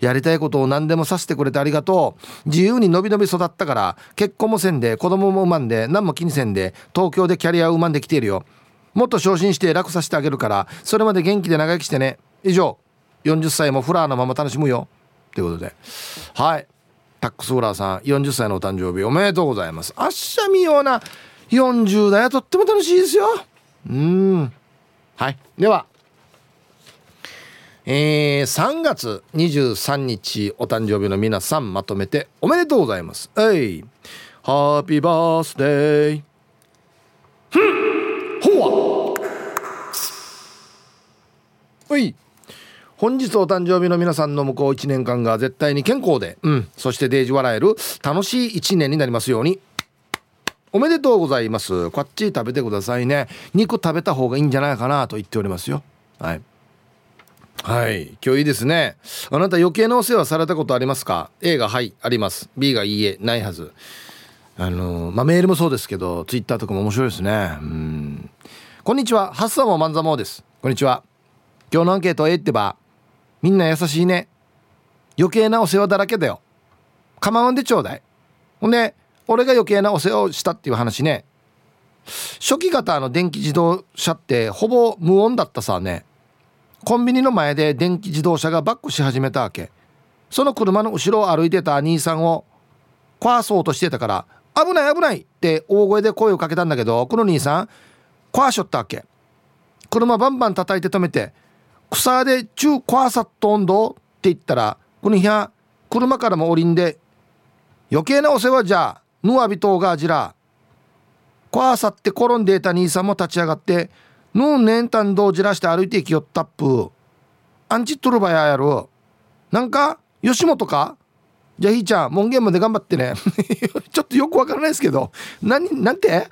やりたいことを何でもさせてくれてありがとう。自由にのびのび育ったから結婚もせんで子供も産まんで何も気にせんで東京でキャリアを生まんできているよ。もっと昇進して楽させてあげるからそれまで元気で長生きしてね。以上。40歳もフラーのまま楽しむよ。ということで。はい。タックスフラーさん40歳のお誕生日おめでとうございます。あっしゃみような40代はとっても楽しいですよ。うん。はい。では。えー、3月23日お誕生日の皆さんまとめておめでとうございます。えい。ハッピーバースデーふん。ほわ。おい。本日お誕生日の皆さんの向こう1年間が絶対に健康で、うん、そしてデージ笑える楽しい1年になりますように。おめでとうございます。こっち食べてくださいね。肉食べた方がいいんじゃないかなと言っておりますよ。はい。はい。今日いいですね。あなた余計なお世話されたことありますか？A がはいあります。B がいいえないはず。あのまあメールもそうですけどツイッターとかも面白いですね。うん。こんにちは。ハッサモマンザモです。こんにちは。今日のアンケート A ってば。みんな優しいね。余計なお世話だらけだよ。構わんでちょうだい。ほんで俺が余計なお世話をしたっていう話ね。初期型の電気自動車ってほぼ無音だったさね。コンビニの前で電気自動車がバックし始めたわけ。その車の後ろを歩いてた兄さんを壊そうとしてたから「危ない危ない!」って大声で声をかけたんだけどこの兄さん壊しよったわけ。車バンバン叩いて止めて「草で中壊さっとんど?」って言ったらこの日は車からも降りんで「余計なお世話じゃぬわびとうがじら。こわさって転んでいた兄さんも立ち上がってぬんねんたんどうじらして歩いていきよったっぷ。アンチトルバややるなんか吉本か？じゃあひーちゃん門限まで頑張ってね。[laughs] ちょっとよくわからないですけど。何なんて？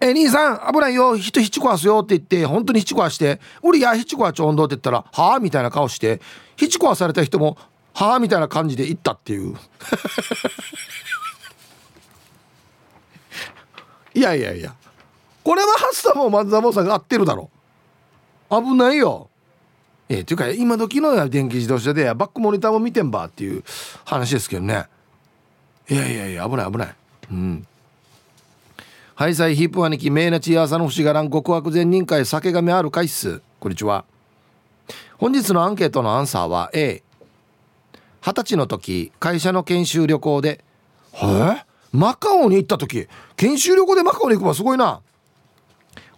え兄さん危ないよ。人ひち壊すよって言って本当にひち壊して「俺やひち壊ちょんど」って言ったら「はあ?」みたいな顔してひち壊された人も「はあ?」みたいな感じで言ったっていう。[laughs] いやいやいや。これはハッサも松田坊さんが合ってるだろ。危ないよ。えー、っていうか今時の電気自動車でバックモニターも見てんばっていう話ですけどね。いやいやいや危ない危ない。うん。ハイサイヒープ兄貴メイナチアーサの星がらん極悪善人会酒神ある回数こんにちは本日のアンケートのアンサーは A. 二十歳の時会社の研修旅行で「えマカオに行った時研修旅行でマカオに行くばすごいな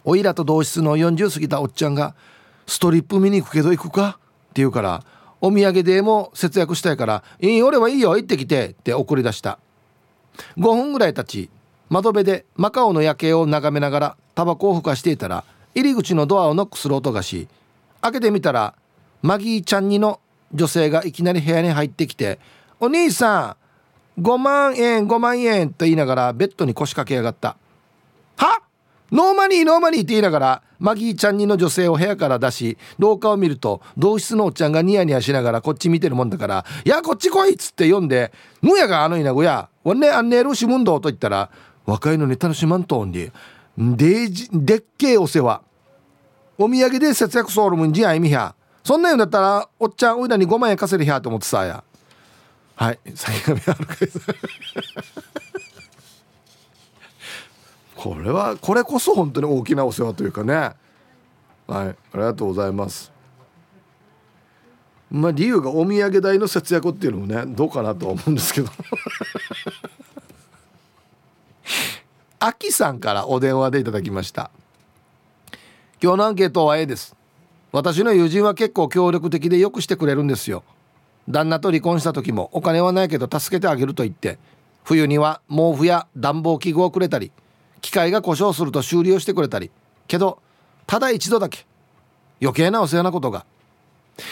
おいらと同室の40過ぎたおっちゃんが「ストリップ見に行くけど行くか?」って言うからお土産でも節約したいから「いい俺はいいよ行ってきて」って送り出した。5分ぐらい経ち窓辺でマカオの夜景を眺めながらタバコをふかしていたら入り口のドアをノックする音がし開けてみたらマギーちゃんにの女性がいきなり部屋に入ってきて「お兄さん5万円5万円」と言いながらベッドに腰掛けやがった「は？ノーマニーノーマニー」って言いながらマギーちゃんにの女性を部屋から出し廊下を見ると同室のおっちゃんがニヤニヤしながらこっち見てるもんだから「いやこっち来い」っつって読んで「ぬやがあのいなごやわんねあんねえるしむんど」と言ったら若いのに楽しまんとんで。ででっけえお世話。お土産で節約ソウルもんじやいみひゃ。そんなん言うだったらおっちゃんおいらに5万円貸せるひゃと思ってさや。はい。先上あるかい [laughs] これはこれこそ本当に大きなお世話というかね。はい。ありがとうございます。まあ理由がお土産代の節約っていうのもねどうかなとは思うんですけど。あきさんからお電話でいただきました。今日のアンケートは A です。私の友人は結構協力的でよくしてくれるんですよ。旦那と離婚した時もお金はないけど助けてあげると言って冬には毛布や暖房器具をくれたり機械が故障すると修理をしてくれたりけどただ一度だけ余計なお世話なことが。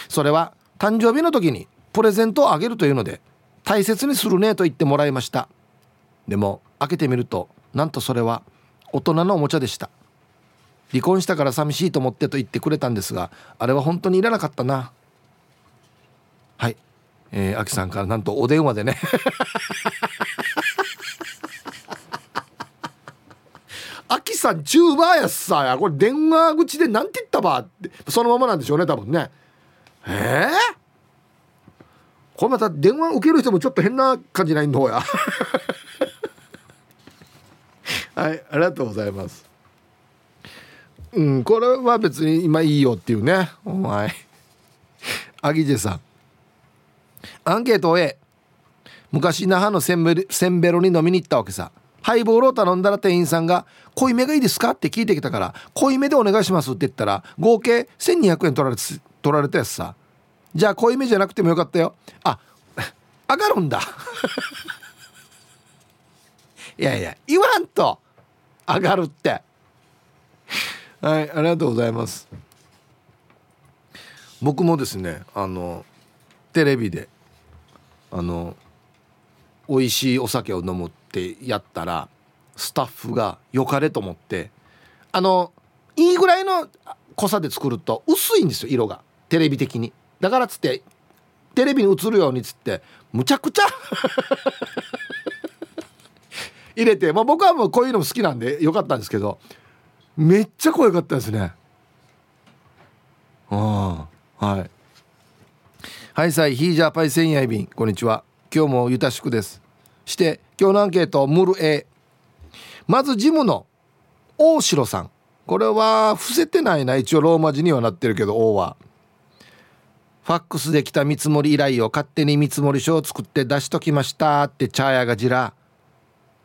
それは誕生日の時にプレゼントをあげるというので大切にするねと言ってもらいました。でも開けてみるとなんとそれは大人のおもちゃでした。離婚したから寂しいと思ってと言ってくれたんですがあれは本当にいらなかったな。はい。えー、アキさんからなんとお電話でね。[laughs] アキさんチューバーやさや。これ電話口で何て言ったばって。そのままなんでしょうね多分ね。ええー、これまた電話受ける人もちょっと変な感じないんどうや。はいありがとうございます。うんこれは別に今いいよっていうね。お前。アギジェさん。アンケートを A 昔那覇のセンベセンベロに飲みに行ったわけさ。ハイボールを頼んだら店員さんが「濃いめがいいですか?」って聞いてきたから「濃いめでお願いします」って言ったら合計1200円取られ取られたやつさ。じゃあ濃いめじゃなくてもよかったよ。あ [laughs] 上がるんだ。いやいや言わんと上がるって。はいありがとうございます。僕もですねあのテレビであの美味しいお酒を飲むってやったらスタッフが良かれと思ってあのいいぐらいの濃さで作ると薄いんですよ色が。テレビ的に。だからっつってテレビに映るようにっつってむちゃくちゃ [laughs] 入れて、まあ、僕はもうこういうのも好きなんでよかったんですけどめっちゃ濃いかったですね。ああはい。はいさいヒージャーパイセンヤイビンこんにちは。今日もゆたしくです。して今日のアンケートムル A まずジムの大城さん。これは伏せてないな一応ローマ字にはなってるけど O は。ファックスで来た見積もり依頼を勝手に見積もり書を作って出しときましたってチャーヤがじら。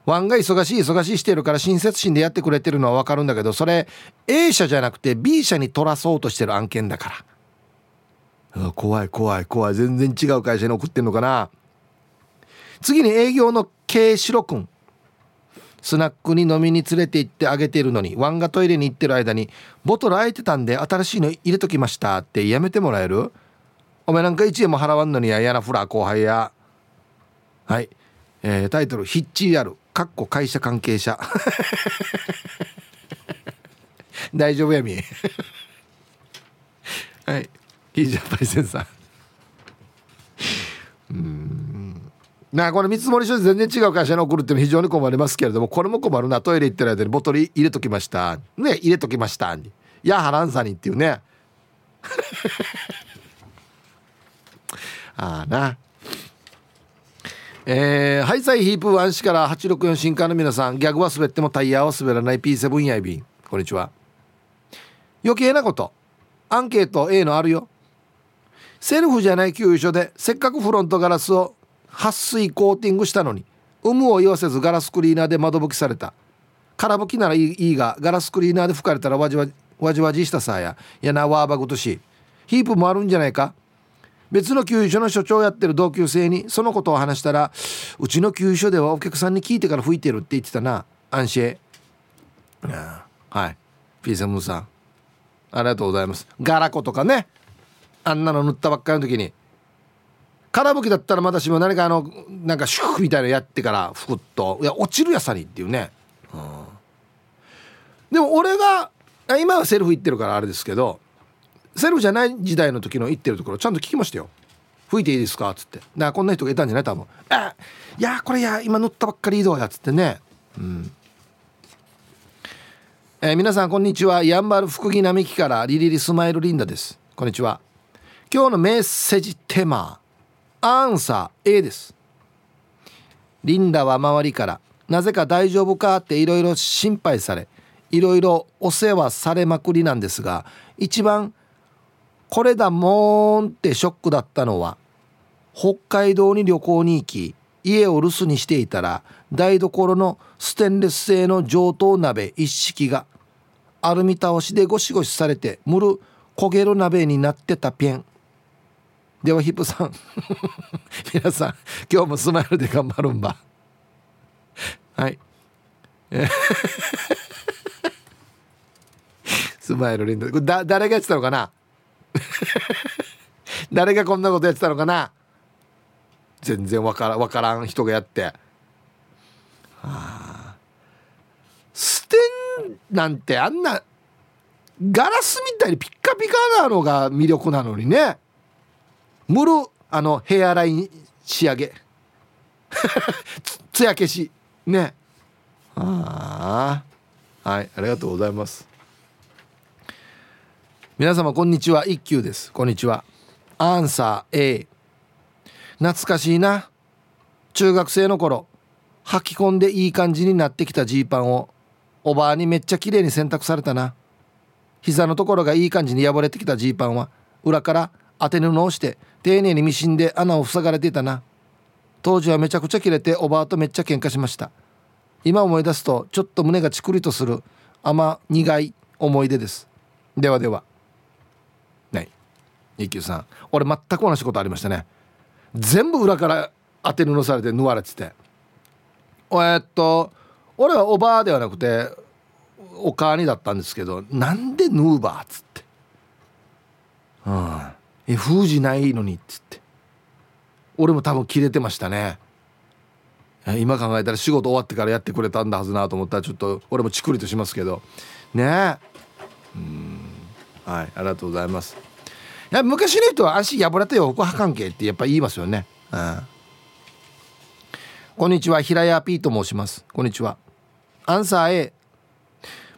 ワンが忙しい忙しいしてるから親切心でやってくれてるのは分かるんだけどそれ A 社じゃなくて B 社に取らそうとしてる案件だから。怖い怖い怖い全然違う会社に送ってんのかな。次に営業の K シロ君。スナックに飲みに連れて行ってあげてるのにワンがトイレに行ってる間にボトル空いてたんで新しいの入れときましたってやめてもらえる？お前なんか1円も払わんのにややなフラ後輩や。はい、えー、タイトル「ヒッチーある」かっこ会社関係者。[laughs] 大丈夫やみ。[laughs] はい。いいじゃんパイセンさん。うん。なこの見積もり書で全然違う会社に送るっていうのは非常に困りますけれどもこれも困るな。トイレ行ってる間にボトル入れときました。ね入れときました。いやはらんさにっていうね。[laughs] ああな。えー、ハイサイヒープ1氏から864新刊の皆さんギャグは滑ってもタイヤは滑らない P7 やいびん。こんにちは。余計なことアンケート A のあるよ。セルフじゃない給油所でせっかくフロントガラスを撥水コーティングしたのに有無を言わせずガラスクリーナーで窓拭きされた。空拭きならいいがガラスクリーナーで拭かれたらわじわじわじわじしたさや。やなわーバグとし。ヒープもあるんじゃないか？別の給油所の所長やってる同級生にそのことを話したらうちの給油所ではお客さんに聞いてから吹いてるって言ってたな。安心。はい。ピーセムさん。ありがとうございます。ガラコとかね。あんなの塗ったばっかりの時に。空吹きだったらまだしも何かあのなんかシュッみたいなやってからふくっと。いや落ちるやさにっていうね、うん、でも俺が今はセルフ行ってるからあれですけどセルフじゃない時代の時の行ってるところちゃんと聞きましたよ。吹いていいですか？っつって。だからこんな人がいたんじゃない？多分「あいやこれや今乗ったばっかり移動や」っつってね。うん。えー、皆さんこんにちは。やんばる福木並木からリリリスマイルリンダです。こんにちは。今日のメッセージテーマアンサー A です。リンダは周りからなぜか大丈夫かっていろいろ心配されいろいろお世話されまくりなんですが一番これだもんってショックだったのは北海道に旅行に行き家を留守にしていたら台所のステンレス製の上等鍋一式がアルミ倒しでゴシゴシされてむる焦げる鍋になってたペンではヒップさん。[laughs] 皆さん今日もスマイルで頑張るんば。はい。[laughs] スマイルリンドこれだ誰がやってたのかな？[laughs] 誰がこんなことやってたのかな？全然わからわからん人がやって。はあ。ステンなんてあんなガラスみたいにピッカピカなのが魅力なのにね。ムルあのヘアライン仕上げ。[laughs] つや消し。ね。ああ。はいありがとうございます。皆様こんにちは。一休です。こんにちは。アンサー A 懐かしいな。中学生の頃履き込んでいい感じになってきたジーパンをおばあにめっちゃ綺麗に洗濯されたな。膝のところがいい感じに破れてきたジーパンは裏から当て布をして丁寧にミシンで穴を塞がれていたな。当時はめちゃくちゃ切れておばあとめっちゃ喧嘩しました。今思い出すとちょっと胸がチクリとする甘苦い思い出です。ではでは。一休さん。俺全く同じことありましたね。全部裏から当て布されて縫われてて。えっと俺はおばあではなくてお母にだったんですけどなんでヌーバーっつって。うん。え封じないのにっつって。俺も多分切れてましたね。今考えたら仕事終わってからやってくれたんだはずなと思ったらちょっと俺もチクリとしますけど。ね。えうん。はいありがとうございます。昔の人は足破れたよこはかんけってやっぱ言いますよね。うん。こんにちは平屋 P と申します。こんにちは。アンサー A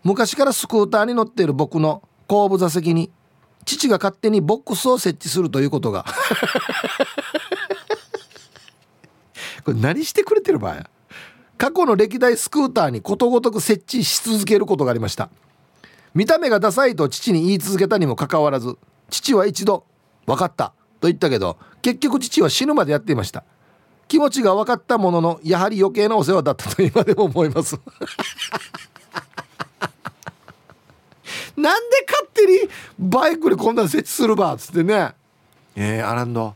昔からスクーターに乗っている僕の後部座席に父が勝手にボックスを設置するということが。[laughs] これ何してくれてる場合過去の歴代スクーターにことごとく設置し続けることがありました。見た目がダサいと父に言い続けたにもかかわらず父は一度「分かった」と言ったけど結局父は死ぬまでやっていました。気持ちが分かったもののやはり余計なお世話だったと今でも思います。[laughs] なんで勝手にバイクにこんな設置するばっつってね。えー、アランド。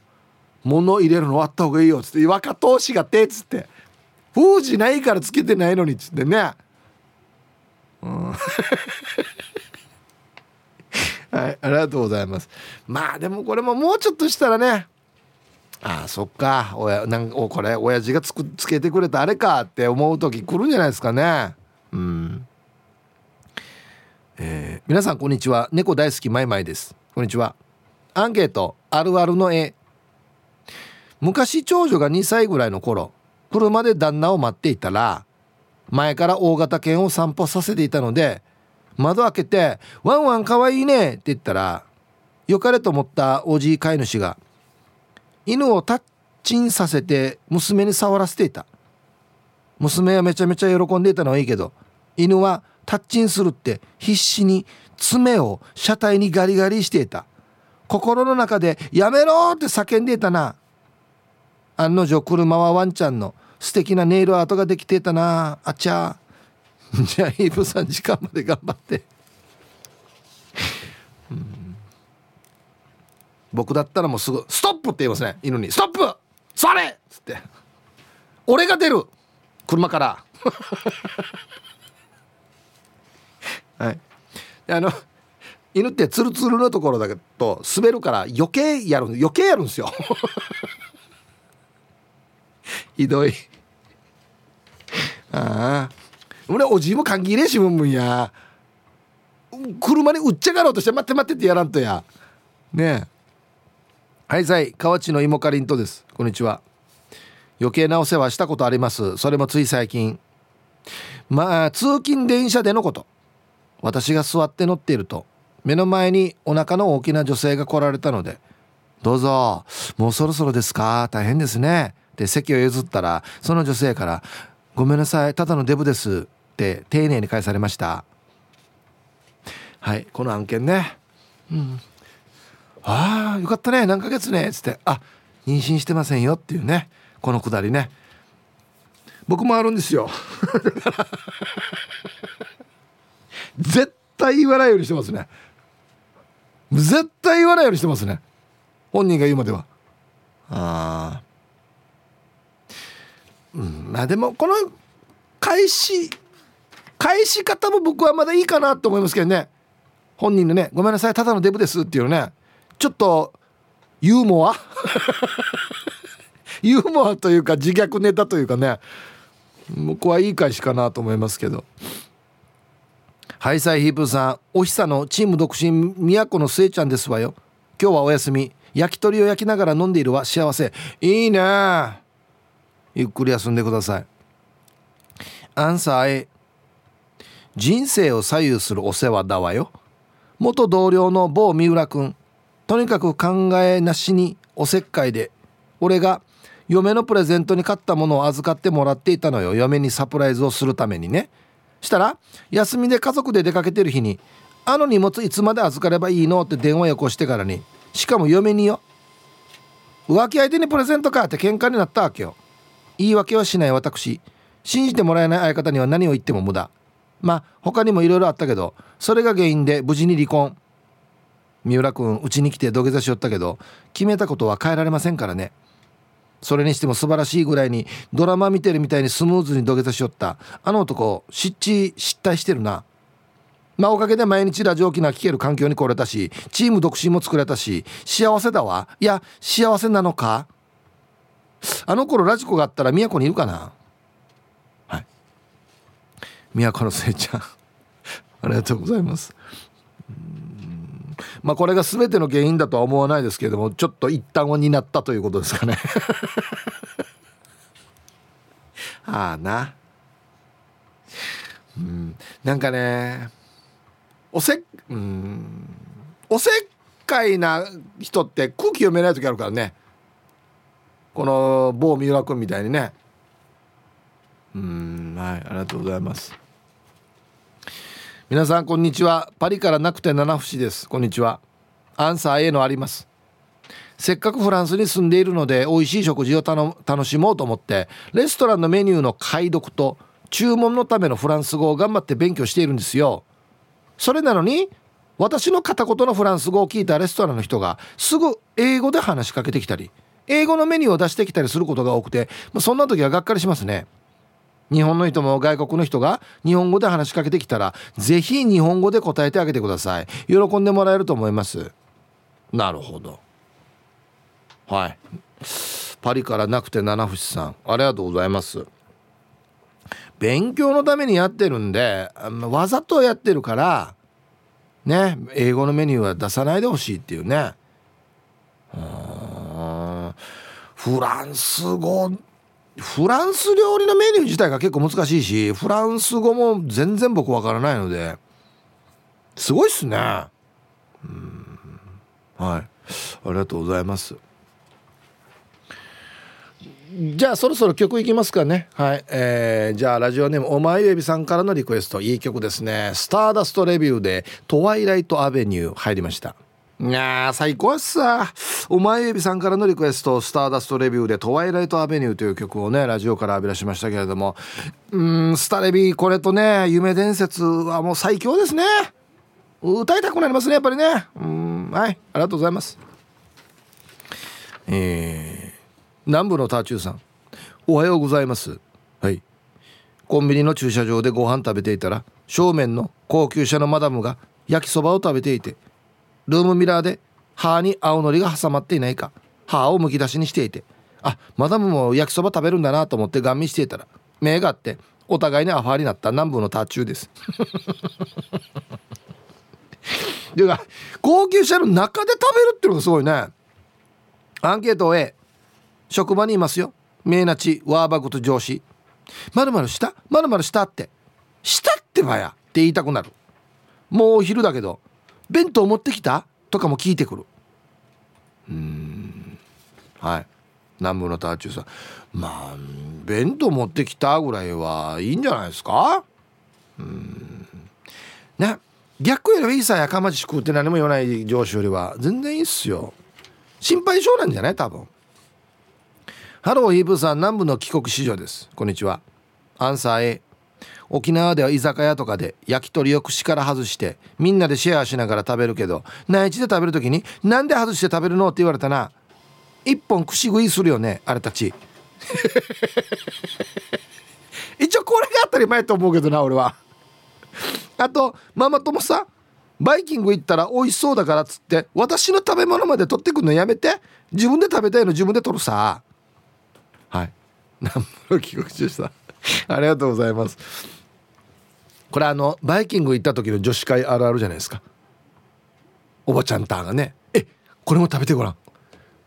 物入れるのあった方がいいよっつって若投資がってっつって。封じないからつけてないのにっつってね。うんはい。ありがとうございます。まあでもこれももうちょっとしたらね。ああそっか。親なんかこれ親父がつくつけてくれたあれかって思う時来るんじゃないですかね。うん。えー、皆さんこんにちは。猫大好きマイマイです。こんにちは。アンケート。あるあるの絵。昔長女が2歳ぐらいの頃車で旦那を待っていたら前から大型犬を散歩させていたので窓開けて「ワンワンかわいいね」って言ったら良かれと思ったおじい飼い主が犬をタッチンさせて娘に触らせていた。娘はめちゃめちゃ喜んでいたのはいいけど犬はタッチンするって必死に爪を車体にガリガリしていた。心の中で「やめろ!」って叫んでいたな。案の定車はワンちゃんの素敵なネイルアートができていたなあちゃ。[laughs] じゃあイブさん時間まで頑張って。僕だったらもうすぐ「ストップ!」って言いますね。犬に「ストップ!それ!」っつって「俺が出る!車から」[laughs] はい。あの犬ってツルツルのところだけど滑るから余計やる余計やるんですよ。[laughs] ひどい。ああ。俺おじいも歓喜ねえしむんむんや。車にうっちゃがろうとして待って待ってってやらんとや。ねえ。はいさい。河内の芋かりんとです。こんにちは。余計なお世話したことあります。それもつい最近。まあ通勤電車でのこと。私が座って乗っていると。目の前にお腹の大きな女性が来られたので「どうぞ。もうそろそろですか？大変ですね」って席を譲ったらその女性から「ごめんなさい。ただのデブです」って丁寧に返されました。はいこの案件ね。うん。ああよかったね。何ヶ月ね。っつって「あ妊娠してませんよ」っていうね。このくだりね。僕もあるんですよ。[laughs] 絶対言わないようにしてますね。絶対言わないようにしてますね。本人が言うまでは。ああうんまあでもこの返し返し方も僕はまだいいかなと思いますけどね。本人のね「ごめんなさいただのデブです」っていうね。ちょっとユーモア？[laughs] ユーモアというか自虐ネタというかね。僕はいい返しかなと思いますけど。ハイサイヒープさんおひさのチーム独身都の末ちゃんですわよ。今日はお休み。焼き鳥を焼きながら飲んでいるは幸せ。いいね。ゆっくり休んでください。アンサー人生を左右するお世話だわよ。元同僚の某三浦君。とにかく考えなしにおせっかいで俺が嫁のプレゼントに買ったものを預かってもらっていたのよ。嫁にサプライズをするためにね。したら休みで家族で出かけてる日に「あの荷物いつまで預かればいいの?」って電話よこしてからにしかも嫁によ浮気相手にプレゼントかって喧嘩になったわけよ。言い訳はしない私。信じてもらえない相方には何を言っても無駄。まあ他にもいろいろあったけどそれが原因で無事に離婚。三浦君うちに来て土下座しよったけど決めたことは変えられませんからね。それにしても素晴らしいぐらいにドラマ見てるみたいにスムーズに土下座しよった。あの男失地失態してるな。まあおかげで毎日ラジオ機能聞ける環境に来れたしチーム独身も作れたし幸せだわ。いや幸せなのか？あの頃ラジコがあったら都にいるかな？都のせいちゃん。[laughs] ありがとうございます。まあこれが全ての原因だとは思わないですけれどもちょっと一旦は担ったということですかね。[laughs] ああな。うん。なんかねおせうん。おせっかいな人って空気読めない時あるからね。この某三浦君みたいにね。うん。はいありがとうございます。皆さんこんにちは。パリからなくて七節です。こんにちは。アンサー A のあります。せっかくフランスに住んでいるので美味しい食事を楽しもうと思ってレストランのメニューの解読と注文のためのフランス語を頑張って勉強しているんですよ。それなのに私の片言のフランス語を聞いたレストランの人がすぐ英語で話しかけてきたり英語のメニューを出してきたりすることが多くてまそんな時はがっかりしますね。日本の人も外国の人が日本語で話しかけてきたら是非日本語で答えてあげてください。喜んでもらえると思います。なるほど。はい。パリからなくて七節さんありがとうございます。勉強のためにやってるんでわざとやってるからね英語のメニューは出さないでほしいっていうね。フランス語フランス料理のメニュー自体が結構難しいしフランス語も全然僕わからないのですごいっすね。うん。はい。ありがとうございます。じゃあそろそろ曲いきますかね。はい。えー、じゃあラジオネームお前エビさんからのリクエスト。いい曲ですね。スターダストレビューでトワイライトアベニュー入りました。いや最高っすさお前エビさんからのリクエスト「スターダストレビュー」で「トワイライトアベニュー」という曲をねラジオから浴び出しましたけれども。うんスタレビこれとね夢伝説はもう最強ですね。歌いたくなりますねやっぱりね。うんはいありがとうございます。えー、南部のターチューさん。おはようございます。はい。コンビニの駐車場でご飯食べていたら正面の高級車のマダムが焼きそばを食べていてルームミラーで歯に青のりが挟まっていないか。歯をむき出しにしていて。あマダムも焼きそば食べるんだなと思ってガン見していたら目があってお互いにアファーになった南部のタチューです。ていうか高級車の中で食べるっていうのがすごいね。アンケート A 職場にいますよ。名なちワーバグと上司。まるまるした？まるまるしたって。したってばや。って言いたくなる。もうお昼だけど。弁当持ってきた？とかも聞いてくる。うん。はい。南部のターチューさん。まあ弁当持ってきたぐらいはいいんじゃないですか？うん。ね。逆よりいいさやかまじし食うって何も言わない上司よりは全然いいっすよ。心配性なんじゃない？多分。ハローヒープーさん。南部の帰国子女です。こんにちは。アンサー A 沖縄では居酒屋とかで焼き鳥を串から外してみんなでシェアしながら食べるけど内地で食べる時に「なんで外して食べるの?」って言われたな。一本串食いするよねあれたち。[laughs] 一応これが当たり前と思うけどな俺は。あとママ友さバイキング行ったら美味しそうだからっつって私の食べ物まで取ってくるのやめて自分で食べたいの自分で取るさ。はい。南部の帰国中さありがとうございます。これあのバイキング行った時の女子会あるあるじゃないですか。おばちゃんターがね「えこれも食べてごらん。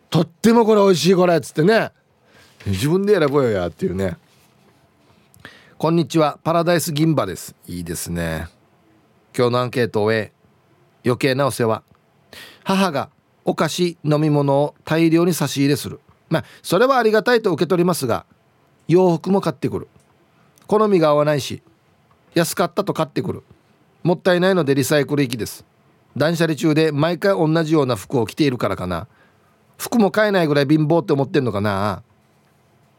とってもこれ美味しいこれ」っつってね。自分で選ぼうよやっていうね。こんにちは。パラダイス銀歯です。いいですね。今日のアンケートを終え余計なお世話。母がお菓子飲み物を大量に差し入れする。まあそれはありがたいと受け取りますが洋服も買ってくる。好みが合わないし安かったと買ってくる。もったいないのでリサイクル行きです。断捨離中で毎回同じような服を着ているからかな。服も買えないぐらい貧乏って思ってんのかな。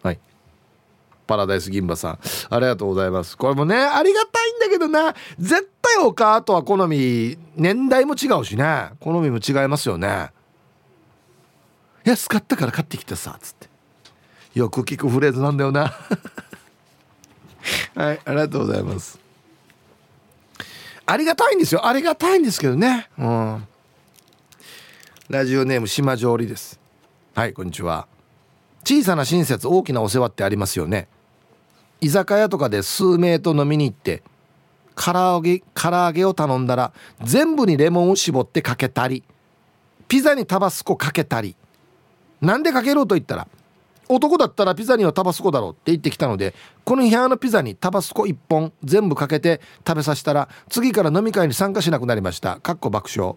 はい。パラダイス銀歯さん。ありがとうございます。これもねありがたいんだけどな。絶対お母とは好み年代も違うしね。好みも違いますよね。安かったから買ってきたさつって。よく聞くフレーズなんだよな。[laughs] はいありがとうございます。ありがたいんですよ。ありがたいんですけどね。うん。ラジオネーム島上里です。はいこんにちは。小さな親切大きなお世話ってありますよね。居酒屋とかで数名と飲みに行って唐揚げ唐揚げを頼んだら全部にレモンを絞ってかけたりピザにタバスコかけたりなんでかけると言ったら男だったらピザにはタバスコだろうって言ってきたのでこの部屋のピザにタバスコ1本全部かけて食べさせたら次から飲み会に参加しなくなりました。かっこ爆笑。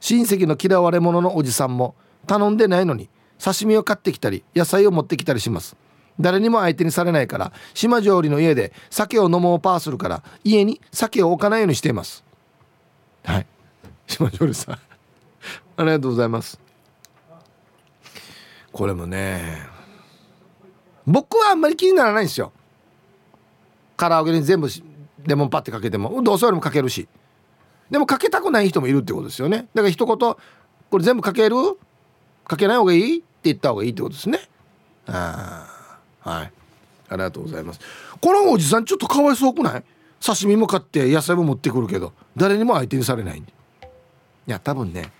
親戚の嫌われ者のおじさんも頼んでないのに刺身を買ってきたり野菜を持ってきたりします。誰にも相手にされないから島上里の家で酒を飲もうパーするから家に酒を置かないようにしています。はい。島上里さん。ありがとうございます。これもね。僕はあんまり気にならないんですよ。唐揚げに全部レモンパッてかけても。どうせよりもかけるし。でもかけたくない人もいるってことですよね。だから一言これ全部かける？かけない方がいい？って言った方がいいってことですね。ああはい。ありがとうございます。このおじさんちょっとかわいそうくない？刺身も買って野菜も持ってくるけど誰にも相手にされない。いや多分ね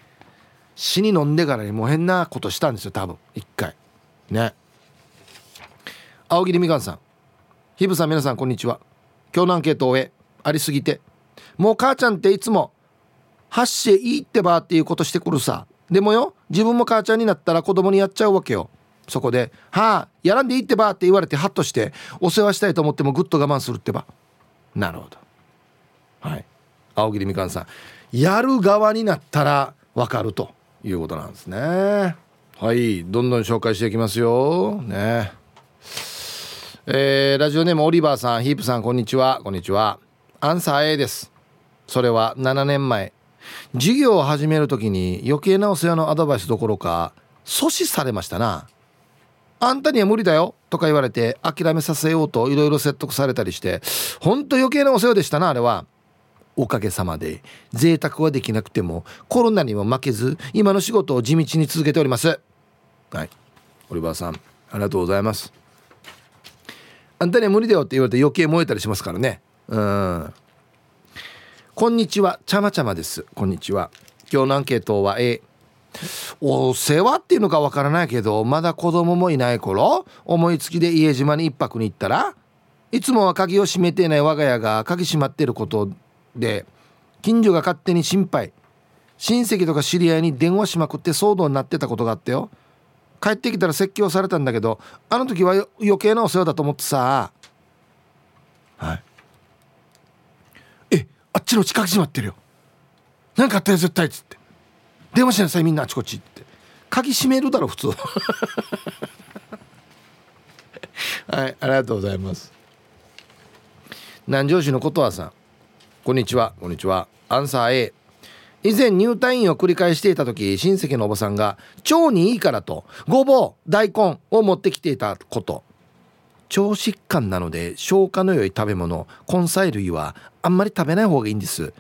死に飲んでからにもう変なことしたんですよ多分。一回。ね。青桐みかんさん。ひぶさん皆さんこんにちは。今日のアンケートを終えありすぎて。もう母ちゃんっていつも「発していいってば」っていうことしてくるさ。でもよ自分も母ちゃんになったら子供にやっちゃうわけよ。そこで「はあやらんでいいってば」って言われてハッとしてお世話したいと思ってもぐっと我慢するってば。なるほど。はい。青桐みかんさん。やる側になったら分かると。いうことなんですね。はい。どんどん紹介していきますよ。ね。えー、ラジオネームオリバーさんヒープさんこんにちは。こんにちは。アンサー A です。それは7年前。授業を始める時に余計なお世話のアドバイスどころか阻止されましたな。あんたには無理だよ。とか言われて諦めさせようといろいろ説得されたりしてほんと余計なお世話でしたなあれは。おかげさまで贅沢はできなくてもコロナにも負けず今の仕事を地道に続けております。はい。オリバーさんありがとうございます。あんたには無理だよって言われて余計燃えたりしますからね。うん。こんにちは。ちゃまちゃまです。こんにちは。今日のアンケートは A お世話っていうのかわからないけどまだ子供もいない頃思いつきで家島に一泊に行ったらいつもは鍵を閉めていない我が家が鍵閉まってることで近所が勝手に心配親戚とか知り合いに電話しまくって騒動になってたことがあってよ。帰ってきたら説教されたんだけどあの時は余計なお世話だと思ってさ。はい。えあっちの近く閉まってるよ。何かあったよ絶対っつって。電話しなさいみんなあちこちって。鍵閉めるだろ普通。[laughs] はいありがとうございます。南城市のことわさん。こんにちは。こんにちは。アンサー A 以前入退院を繰り返していた時親戚のおばさんが腸にいいからとごぼう大根を持ってきていたこと腸疾患なので消化の良い食べ物根菜類はあんまり食べない方がいいんです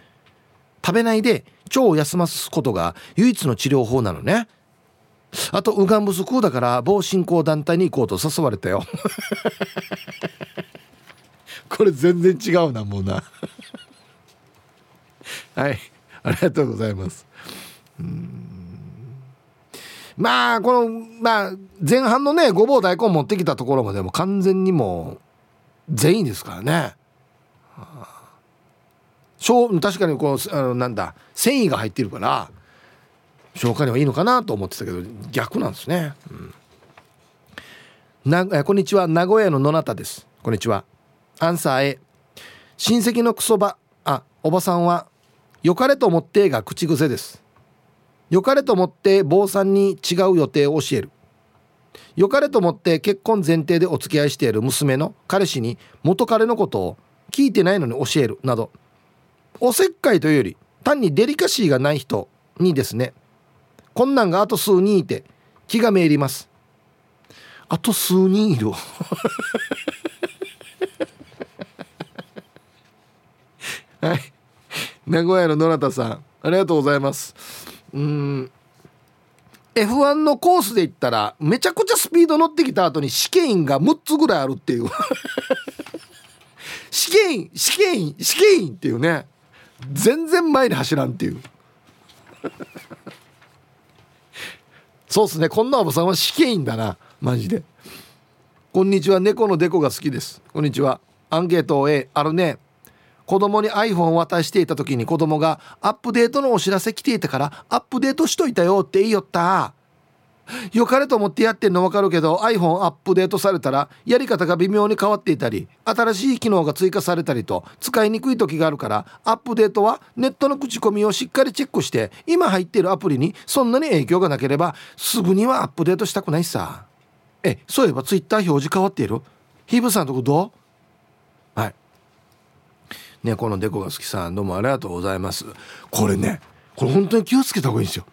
食べないで腸を休ますことが唯一の治療法なのねあとウガン不足だから某信仰団体に行こうと誘われたよ [laughs] これ全然違うなもうなはい。ありがとうございます。まあこのまあ前半のねごぼう大根持ってきたところまでも完全にもう全員ですからね。確かにこのあのなんだ繊維が入ってるから消化にはいいのかなと思ってたけど逆なんですね、うん、なこんにちは。名古屋の野中です。こんにちは。アンサー A 親戚のクソバあおばさんは良かれと思ってが口癖です。良かれと思って坊さんに違う予定を教える。良かれと思って結婚前提でお付き合いしている娘の彼氏に元彼のことを聞いてないのに教える。などおせっかいというより単にデリカシーがない人にですね。こんなんがあと数人いて気がめいります。あと数人いる。は [laughs] い名古屋の野中さんありがとうございます。うん。F1 のコースで言ったらめちゃくちゃスピード乗ってきた後に試験員が6つぐらいあるっていう。[laughs] 試験員試験員試験員っていうね。全然前に走らんっていう。そうっすね。こんなおばさんは試験員だな。マジで。こんにちは。猫のデコが好きです。こんにちは。アンケート A あるね。子供に iPhone を渡していた時に子供がアップデートのお知らせ来ていたからアップデートしといたよって言いよった。よかれと思ってやってんの分かるけど iPhone アップデートされたらやり方が微妙に変わっていたり新しい機能が追加されたりと使いにくい時があるからアップデートはネットの口コミをしっかりチェックして今入っているアプリにそんなに影響がなければすぐにはアップデートしたくないさ。えそういえば Twitter 表示変わっている？ヒブさんとこどう？ねこのデコが好きさんどうもありがとうございます。これねこれ本当に気をつけた方がいいんですよ。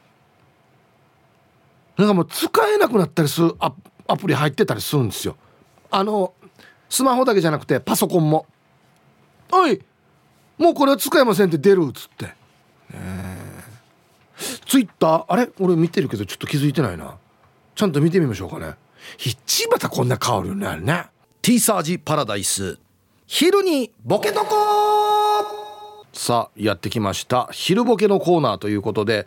なんかもう使えなくなったりするアアプリ入ってたりするんですよ。あのスマホだけじゃなくてパソコンも「おいもうこれは使えません」って出るっつって、ツイッター？あれ？俺見てるけどちょっと気づいてないな。ちゃんと見てみましょうかね。一またこんな変わるよねあれね。T サージパラダイス。昼にボケとこさあやってきました。昼ボケのコーナーということで、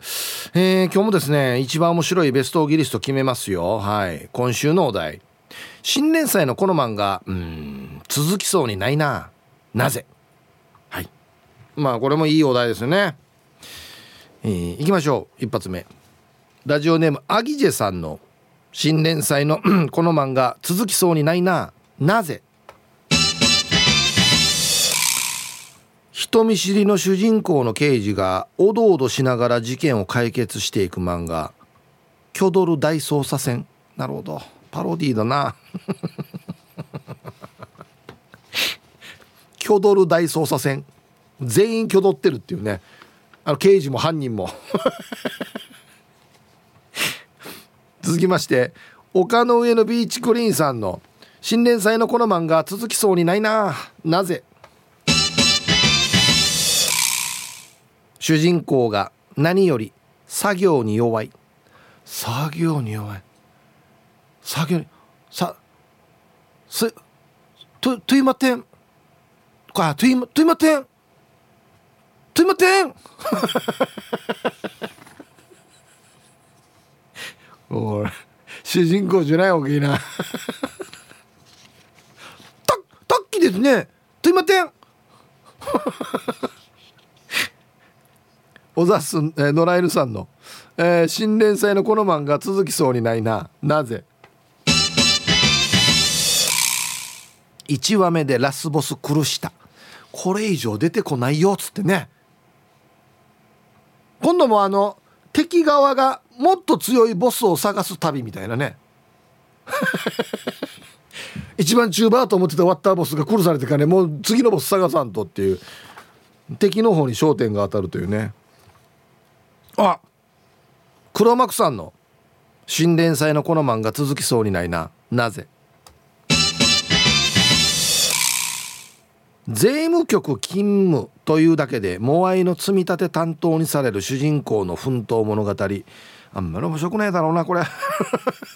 えー、今日もですね一番面白いベストオギリスト決めますよ。はい。今週のお題。新年祭のこの漫画うん続きそうにないな。なぜ？はい。まあこれもいいお題ですよね。えー、いきましょう。一発目。ラジオネームアギジェさんの新年祭のこの漫画続きそうにないな。なぜ？人見知りの主人公の刑事がおどおどしながら事件を解決していく漫画「キョドル大捜査線」なるほど。パロディーだな。[laughs] キョドル大捜査線。全員挙取ってるっていうね。あの刑事も犯人も。[laughs] 続きまして丘の上のビーチクリーンさんの新連載のこの漫画続きそうにないな。なぜ主人公が何より作業に弱い。作業に弱い。作業にさすとといまてん。かといまといまてん。といまてん。[laughs] おい主人公じゃないわけいな。た [laughs] たっきですね。といまてん小ざす、えー、野良犬さんの、えー、新連載のこの漫画続きそうにないな。なぜ？1話目でラスボス苦した。これ以上出てこないよっつってね。今度もあの敵側がもっと強いボスを探す旅みたいなね。[laughs] 一番中盤と思ってたワッターボスが殺されてからねもう次のボス探さんとっていう。敵の方に焦点が当たるというね。あ。黒幕さんの新連載のこの漫画続きそうにないな。なぜ？税務局勤務というだけでモアイの積み立て担当にされる主人公の奮闘物語。あんまり面白くないだろうなこれ。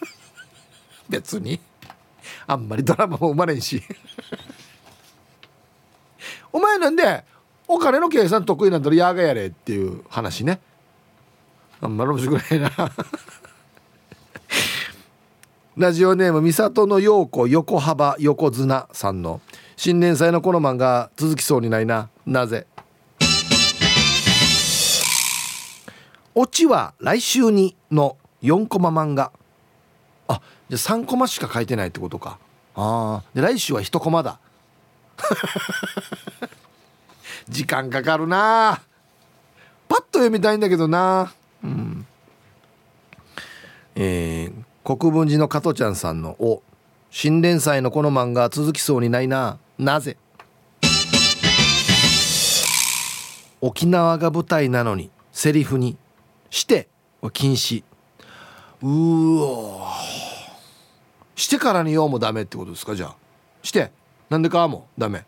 [laughs] 別に。あんまりドラマも生まれんし。お前なんでお金の計算得意なんだろやがやれっていう話ね。あんまり面白くないな。[laughs] ラジオネーム三郷の陽子横幅横綱さんの。新年祭のこの漫画続きそうにないな。なぜ？オチは来週にの4コマ漫画。あじゃあ3コマしか書いてないってことか。ああで来週は1コマだ。[laughs] 時間かかるな。パッと読みたいんだけどな。うん。えー、国分寺の加トちゃんさんの「お新連載のこの漫画続きそうにないな。なぜ?」沖縄が舞台なのにセリフに「して」は禁止。うわしてからに言おうもダメってことですか？じゃあ。して。なんでかもダメ。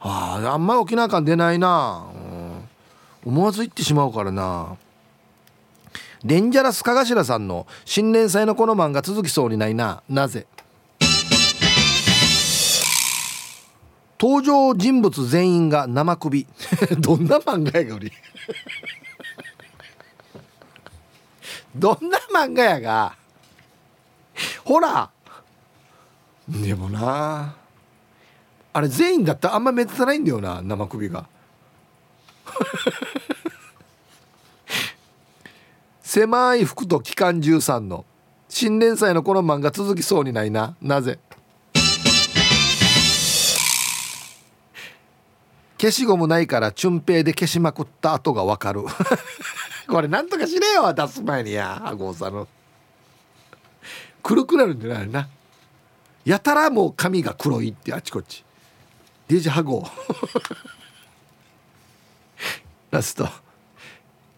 あああんまり沖縄感出ないな、うん、思わず言ってしまうからな。デンジャラスかがしらさんの新連載のこの漫画続きそうにないな。なぜ？登場人物全員が生首。[laughs] どんな漫画やがり？[laughs] どんな漫画やが？ほら。でもな。あれ全員だったらあんま目立たないんだよな生首が。[laughs] 狭い服と機関13の新連載のこの漫画続きそうにないな。なぜ？消しゴムないからチュンペイで消しまくった後がわかる。[laughs] これなんとかしねえよ出す前にやあごさんの。黒くなるんじゃないな。やたらもう髪が黒いってあちこち。DJ ハゴ [laughs] ラスト。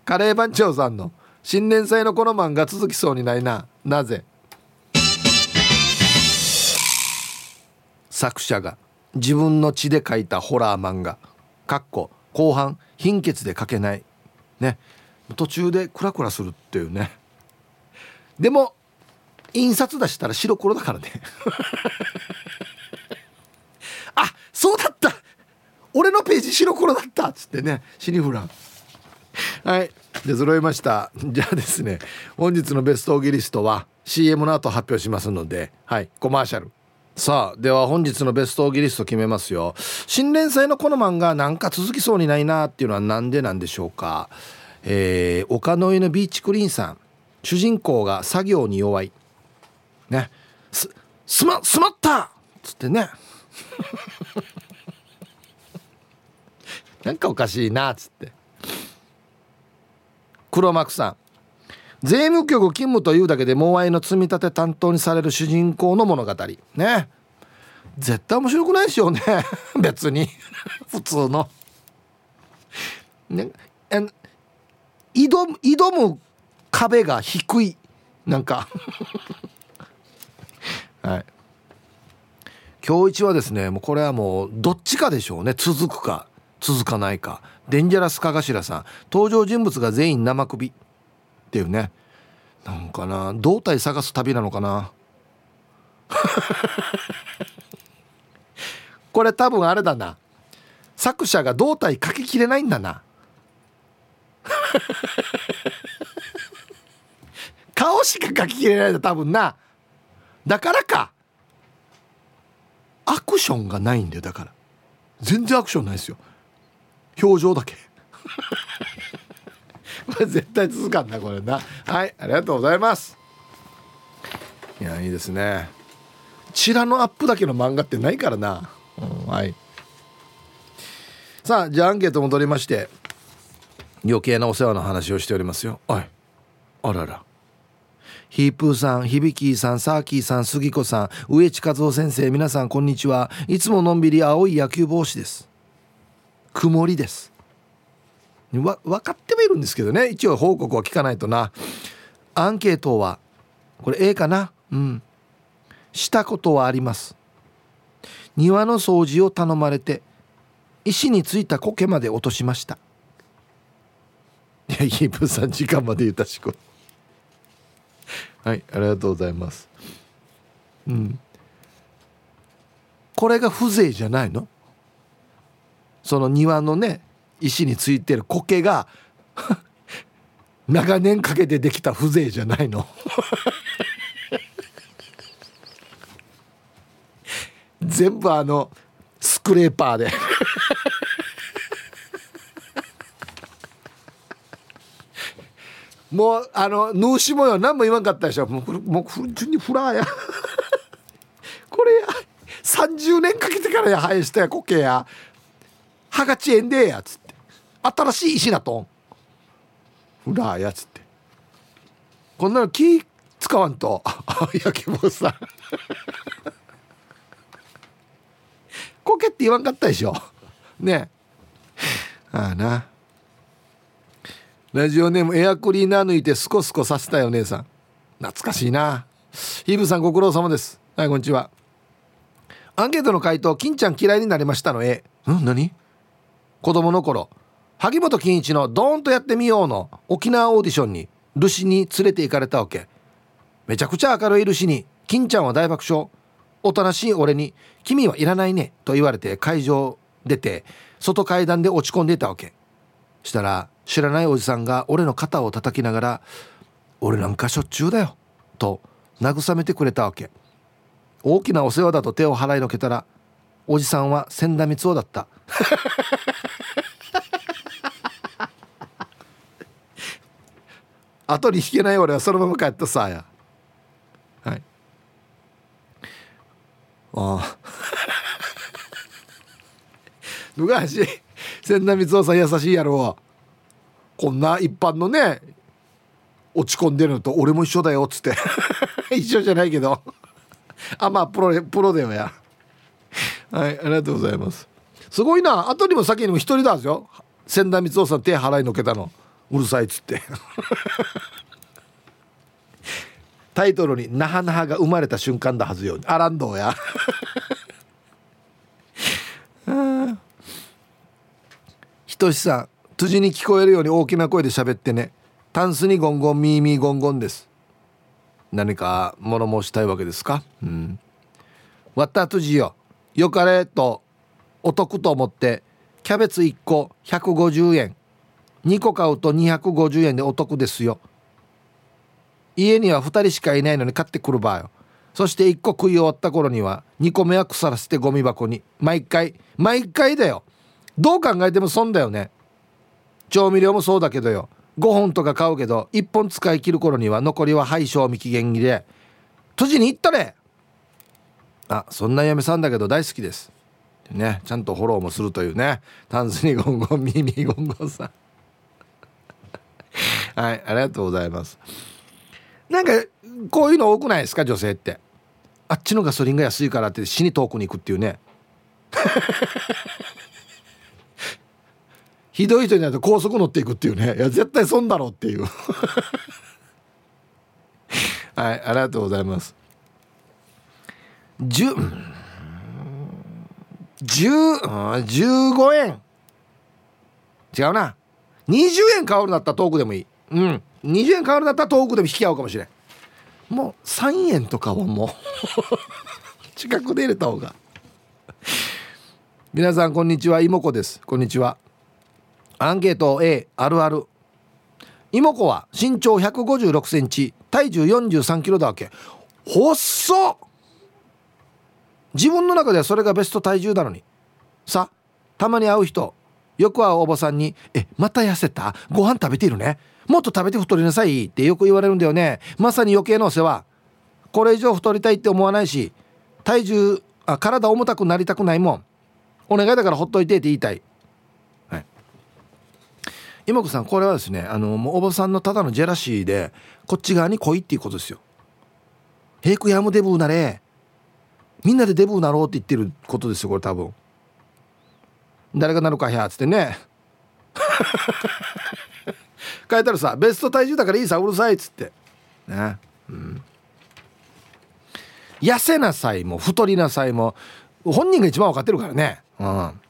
カレー番長さんの新年祭のこの漫画続きそうにないな。なぜ？作者が自分の血で書いたホラー漫画。かっこ後半貧血で書けない。ね。途中でクラクラするっていうね。でも印刷出したら白黒だからね。[laughs] あそうだった。俺のページ白黒だった。っつってねシニフラン。はい。で揃いました。じゃあですね本日のベストオギリストは CM の後発表しますのではいコマーシャル。さあでは本日のベストオギリスト決めますよ。新連載のこの漫画なんか続きそうにないなっていうのはなんでなんでしょうか。えー、丘の上のビーチクリーンさん。主人公が作業に弱い。ね。すすますまった!っつってね。[laughs] なんかおかしいなっつって。黒幕さん。税務局勤務というだけでモアイの積み立て担当にされる主人公の物語。ね。絶対面白くないでしょうね。[laughs] 別に。[laughs] 普通の。ね。挑む挑む壁が低い。なんか。[laughs] はい。今日一はですねもうこれはもうどっちかでしょうね。続くか続かないか。デンジャラスかがしらさん。登場人物が全員生首。っていうね。なんかな胴体探す旅なのかな。[laughs] これ多分あれだな。作者が胴体書ききれないんだな。[laughs] 顔しか書ききれないんだ多分な。だからか。アクションがないんだよだから。全然アクションないですよ。表情だけ。[laughs] これ絶対続かんなこれな。はいありがとうございます。いやいいですね。チラのアップだけの漫画ってないからな、うん、はい。さあじゃあアンケート戻りまして余計なお世話の話をしておりますよ。はいあらら。ヒープーさん、響さん、サーキーさん、杉子さん、植地和夫先生、皆さんこんにちは。いつものんびり青い野球帽子です。曇りです。わ分かってもいるんですけどね。一応報告は聞かないとな。アンケートはこれ A かな？うん。したことはあります。庭の掃除を頼まれて石についた苔まで落としました。いやイーブさん時間まで言ったしこ。はいありがとうございます。うん。これが風情じゃないの？その庭のね石についてる苔が長年かけてできた風情じゃないの。[laughs] 全部あのスクレーパーで。[laughs] もうあのヌーシもよ何も言わんかったでしょ。もうもう普通にフラーや。[laughs] これや。30年かけてからや生えしたや苔や歯がちえんでやつって。新しい石なと。んフラーやつって。こんなの木使わんと。[laughs] 焼き坊さん。苔って言わんかったでしょ。ね。ああな。ラジオネームエアクリーナー抜いてスコスコさせたよ姉さん。懐かしいな。ヒブさんご苦労様です。はいこんにちは。アンケートの回答金ちゃん嫌いになりましたの A ん？何？子供の頃萩本欽一の「ドーンとやってみよう」の沖縄オーディションにルシに連れて行かれたわけ。めちゃくちゃ明るいルシに金ちゃんは大爆笑。おとなしい俺に「君はいらないね」と言われて会場出て外階段で落ち込んでいたわけ。したら知らないおじさんが俺の肩を叩きながら「俺なんかしょっちゅうだよ」と慰めてくれたわけ。大きなお世話だと手を払いのけたらおじさんは千田光雄だった。後に引けない俺はそのまま帰ったさや。はい。ああ。[laughs] 昔千田光雄さん優しいやろ。こんな一般のね落ち込んでるのと俺も一緒だよっつって。[laughs] 一緒じゃないけど。[laughs] あまあプロプロだよや。はいありがとうございます。すごいな。後にも先にも一人だんですよ千田光雄さん手払いのけたの。うるさいっつって。タイトルに「那覇那覇が生まれた瞬間だはずよ」アランドや。ひとしさん辻に聞こえるように大きな声で喋ってね。タンスにゴンゴンミーミーゴンゴンです。何か物申したいわけですか？うん。割った辻よ。よかれとお得と思ってキャベツ1個150円。2個買うと250円でお得ですよ。家には2人しかいないのに買ってくる場合よ。そして1個食い終わった頃には2個目は腐らせてゴミ箱に。毎回毎回だよ。どう考えても損だよね。調味料もそうだけどよ。5本とか買うけど1本使い切る頃には残りは廃賞味期限切れ。閉じに行ったれ。あそんな嫁さんだけど大好きです。ねちゃんとフォローもするというね。タンスにゴンゴンミミゴンゴンさん。はいありがとうございます。なんかこういうの多くないですか女性って。あっちのガソリンが安いからって死に遠くに行くっていうね。[laughs] ひどい人になると高速乗っていくっていうね。いや絶対損だろうっていう。[laughs] はいありがとうございます。10 10 15円。違うな。20円変わるんだったら遠くでもいい。うん。20円変わるだったら遠くでも引き合うかもしれん。もう3円とかはもう [laughs] 近くで入れた方が。皆さんこんにちは。妹子です。こんにちは。アンケート A あるある。妹子は身長1 5 6センチ体重4 3キロだわけ。細っ！自分の中ではそれがベスト体重なのに。さたまに会う人よく会うおばさんに「えまた痩せた？ご飯食べてるね。もっと食べて太りなさい」ってよく言われるんだよね。まさに余計なお世話。これ以上太りたいって思わないし体重あ体重たくなりたくないもん。お願いだからほっといてって言いたい。はい。妹子さんこれはですねあのもうおばさんのただのジェラシーでこっち側に来いっていうことですよ。ヘイクヤムデブーなれ。みんなでデブーなろうって言ってることですよこれ多分。誰がなるかやっつってね。変えたらさベスト体重だからいいさうるさいっつって。ね。うん。痩せなさいも太りなさいも本人が一番分かってるからね。うん。